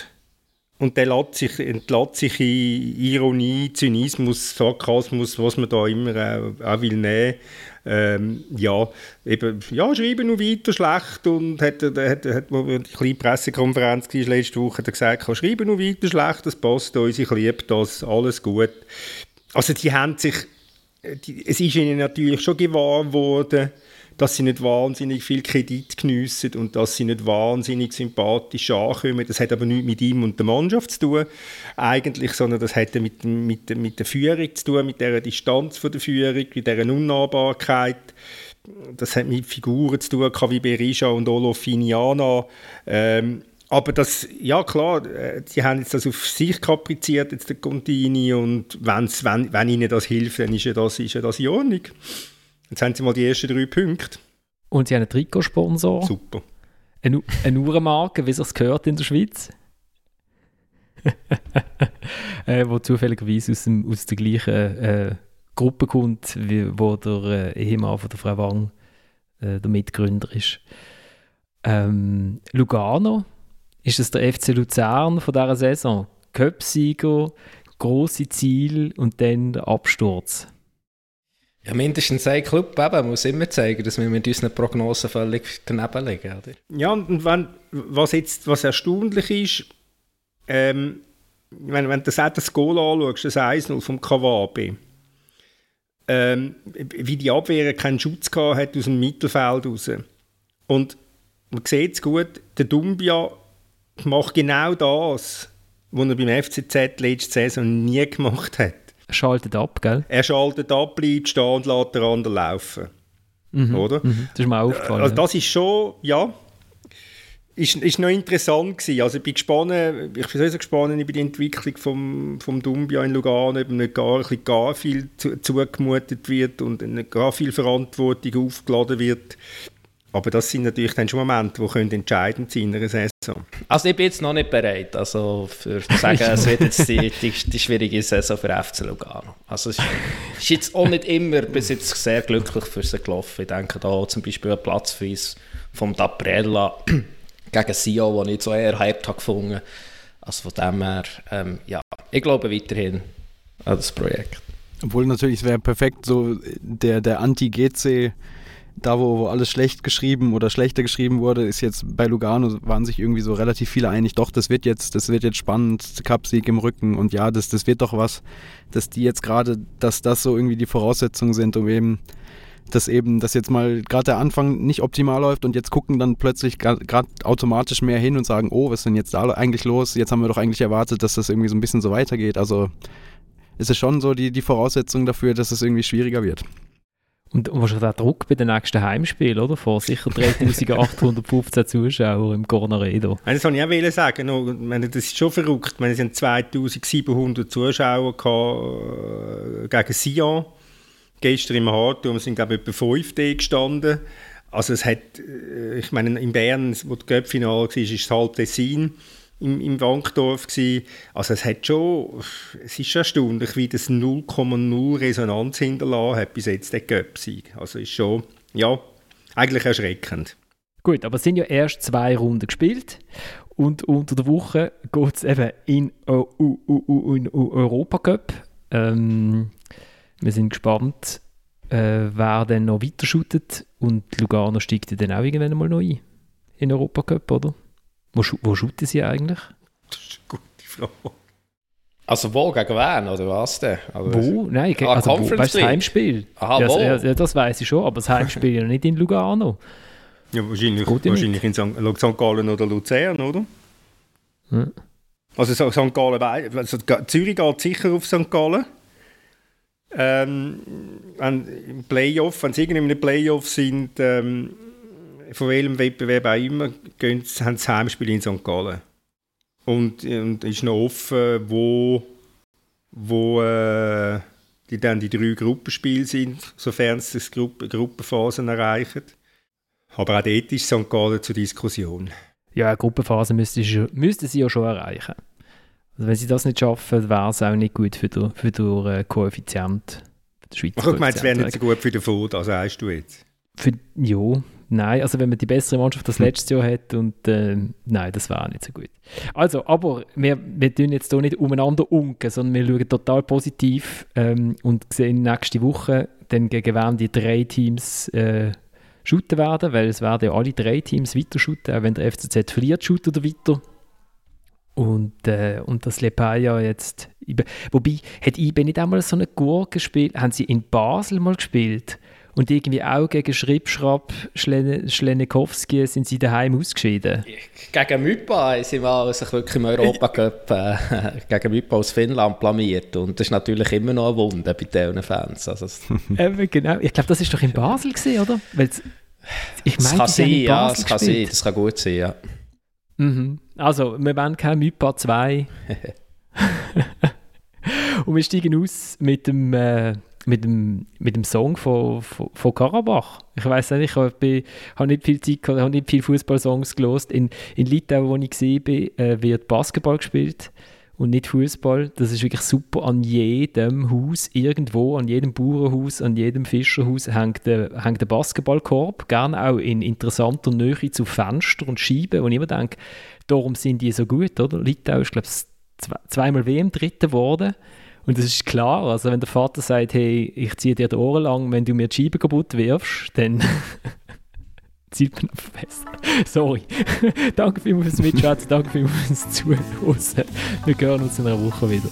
Und der lässt sich, entlässt sich in Ironie, Zynismus, Sarkasmus, was man da immer auch, auch will nehmen. Ähm, ja, eben, ja, schreiben noch weiter schlecht und hat, hat, hat, die kleine Pressekonferenz war letzte Woche, hat er gesagt, schreiben noch weiter schlecht, das passt uns, ich liebe das, alles gut. Also die haben sich, die, es ist ihnen natürlich schon gewahr worden, dass sie nicht wahnsinnig viel Kredit geniessen und dass sie nicht wahnsinnig sympathisch ankommen. Das hat aber nichts mit ihm und der Mannschaft zu tun, eigentlich, sondern das hat mit, mit, mit der Führung zu tun, mit der Distanz von der Führung, mit der Unnahbarkeit. Das hat mit Figuren zu tun, wie Berisha und Olofiniana. Ähm, aber das, ja klar, sie äh, haben jetzt das auf sich kapriziert, jetzt der Contini, und wenn's, wenn, wenn ihnen das hilft, dann ist ja das, ist ja das in Ordnung. Jetzt haben sie mal die ersten drei Punkte. Und sie haben einen Trikotsponsor. Super. Eine, eine Uhrenmarke, wie es gehört in der Schweiz. äh, wo zufälligerweise aus, dem, aus der gleichen äh, Gruppe kommt, wie, wo der äh, Ehemann von der Frau Wang äh, der Mitgründer ist. Ähm, Lugano, ist es der FC Luzern von dieser Saison? Köpsieger, große Ziel und dann der Absturz. Ja, mindestens ein Club eben, muss immer zeigen, dass wir mit unseren Prognosen völlig daneben liegen. Oder? Ja, und wenn, was jetzt was erstaunlich ist, ähm, wenn, wenn du das, das Goal anschaust, das 1-0 vom Kawabe, ähm, wie die Abwehr keinen Schutz hat aus dem Mittelfeld raus. Und man sieht es gut, der Dumbia macht genau das, was er beim FCZ letzte Saison nie gemacht hat. Er schaltet ab, gell? Er schaltet ab, bleibt stehen und lässt den anderen laufen. Mhm, oder? Mhm, das ist mir aufgefallen. Also das ist schon, ja, ist, ist noch interessant gewesen. Also ich bin gespannt, ich bin so gespannt über die Entwicklung vom, vom Dumbia in Lugano, ob nicht gar, ein gar viel zu, zugemutet wird und nicht gar viel Verantwortung aufgeladen wird. Aber das sind natürlich dann schon Momente, die können entscheidend sein in einer Saison. Also ich bin jetzt noch nicht bereit, also für zu sagen, es wird jetzt die, die, die, schwierige Saison für FC Lugano. Also es ist jetzt auch nicht immer bis jetzt sehr glücklich für sie gelaufen. Ich denke da zum Beispiel ein Platzverweis vom Daprella gegen Sio, den ich so eher hart habe gefunden. Also von dem her, ähm, ja, ich glaube weiterhin an das Projekt. Obwohl natürlich, es wäre perfekt so der, der Anti-GC da, wo, wo alles schlecht geschrieben oder schlechter geschrieben wurde, ist jetzt bei Lugano waren sich irgendwie so relativ viele einig, doch, das wird jetzt, das wird jetzt spannend, Cupsieg im Rücken und ja, das, das wird doch was, dass die jetzt gerade, dass das so irgendwie die Voraussetzungen sind, um eben, dass eben, dass jetzt mal gerade der Anfang nicht optimal läuft und jetzt gucken dann plötzlich gerade automatisch mehr hin und sagen, oh, was ist denn jetzt da eigentlich los? Jetzt haben wir doch eigentlich erwartet, dass das irgendwie so ein bisschen so weitergeht. Also ist es schon so die, die Voraussetzung dafür, dass es irgendwie schwieriger wird. Und wahrscheinlich der Druck bei den nächsten Heimspielen, oder? Vor sicher 3815 Zuschauern im Cornaredo. Das wollte ich auch sagen. das ist schon verrückt. es sind 2700 Zuschauer äh, gegen Sion. Gestern im Hartum sind, glaube ich, etwa 5 D gestanden. Also es hat, äh, ich meine, in Bern, wo das Göppfinale war, ist es halb Tessin im, im Wankdorf gewesen. Also es hat schon, es ist schon erstaunlich, wie das 0,0 Resonanz hinterlassen hat bis jetzt der Göpsieg. Also ist schon, ja, eigentlich erschreckend. Gut, aber es sind ja erst zwei Runden gespielt und unter der Woche geht es eben in, uh, uh, uh, in Europacup. Ähm, wir sind gespannt, äh, wer dann noch weiter shootet und Lugano steigt dann auch irgendwann mal noch ein in Europacup, oder? Wo, wo shooten sie eigentlich? Das ist eine gute Frage. Also wo, gegen wen, oder was denn? Also wo? Nein, gegen, ah, also wo, weißt, das Heimspiel. Aha, ja, wo? Ja, das weiß ich schon, aber das Heimspiel ja nicht in Lugano. Ja, wahrscheinlich, wahrscheinlich in St. Gallen oder Luzern, oder? Hm. Also St. Gallen, also Zürich geht sicher auf St. Gallen. Ähm, im Playoff, wenn sie irgendwie in einem Playoff sind, ähm, von welchem Wettbewerb auch immer, gehen, haben sie Heimspiel in St. Gallen. Und, und ist noch offen, wo, wo äh, die dann die drei Gruppenspiele sind, sofern sie die Gruppe, Gruppenphasen erreichen. Aber auch dort ist St. Gallen zur Diskussion. Ja, eine Gruppenphase müsste, müsste sie ja schon erreichen. Also wenn sie das nicht schaffen, wäre es auch nicht gut für den, für den äh, Koeffizient. Für den Schweizer ich meine, es wäre nicht so gut für den Food, also heißt du jetzt? Für, ja, Nein, also wenn man die bessere Mannschaft das hm. letzte Jahr hat und äh, nein, das war auch nicht so gut. Also, aber wir, wir tun jetzt hier nicht umeinander unken, sondern wir schauen total positiv ähm, und sehen nächste Woche dann gegen wen die drei Teams äh, shooten werden, weil es werden ja alle drei Teams weiter shooten, auch wenn der FCZ verliert, shootet er weiter. Und, äh, und das Lepaya jetzt, wobei, hat IBE nicht einmal so eine Gurke gespielt, haben sie in Basel mal gespielt Und irgendwie auch gegen Schrippschrapp Schlenikowski sind sie daheim ausgeschieden. Gegen Mypa sind wir sich wirklich im Europacup äh, gegen Mypa aus Finnland blamiert. Und das ist natürlich immer noch eine Wunde bei diesen Fans. Also, Eben, genau. Ich glaube, das war doch in Basel, gewesen, oder? Weil's, ich meine, das kann sein, ja, das kann sein, das kann gut sein, ja. Mhm. Also, wir wollen kein Mypa 2. Und wir steigen aus mit dem, äh, mit dem, mit dem Song von, von, von Karabach. Ich weiß nicht, ich habe, habe nicht viel Zeit gehabt, habe nicht viele Fußballsongs gelost. In, in Litauen, wo ich war, äh, wird Basketball gespielt und nicht Fußball. Das ist wirklich super. An jedem Haus, irgendwo, an jedem Bauernhaus, an jedem Fischerhaus hängt der, hängt der Basketballkorb. Gerne auch in interessanter Nähe zu Fenstern und Scheiben. Und ich immer denke, darum sind die so gut, oder? Litauen ist, glaube ich, zweimal WM dritten geworden. Und das ist klar, also wenn der Vater sagt, hey, ich ziehe dir die Ohren lang, wenn du mir die Scheibe kaputt wirfst, dann zieht man auf fest. Sorry. danke vielmals fürs Mitschätzen, danke vielmals fürs Zuhören. Wir hören uns in einer Woche wieder.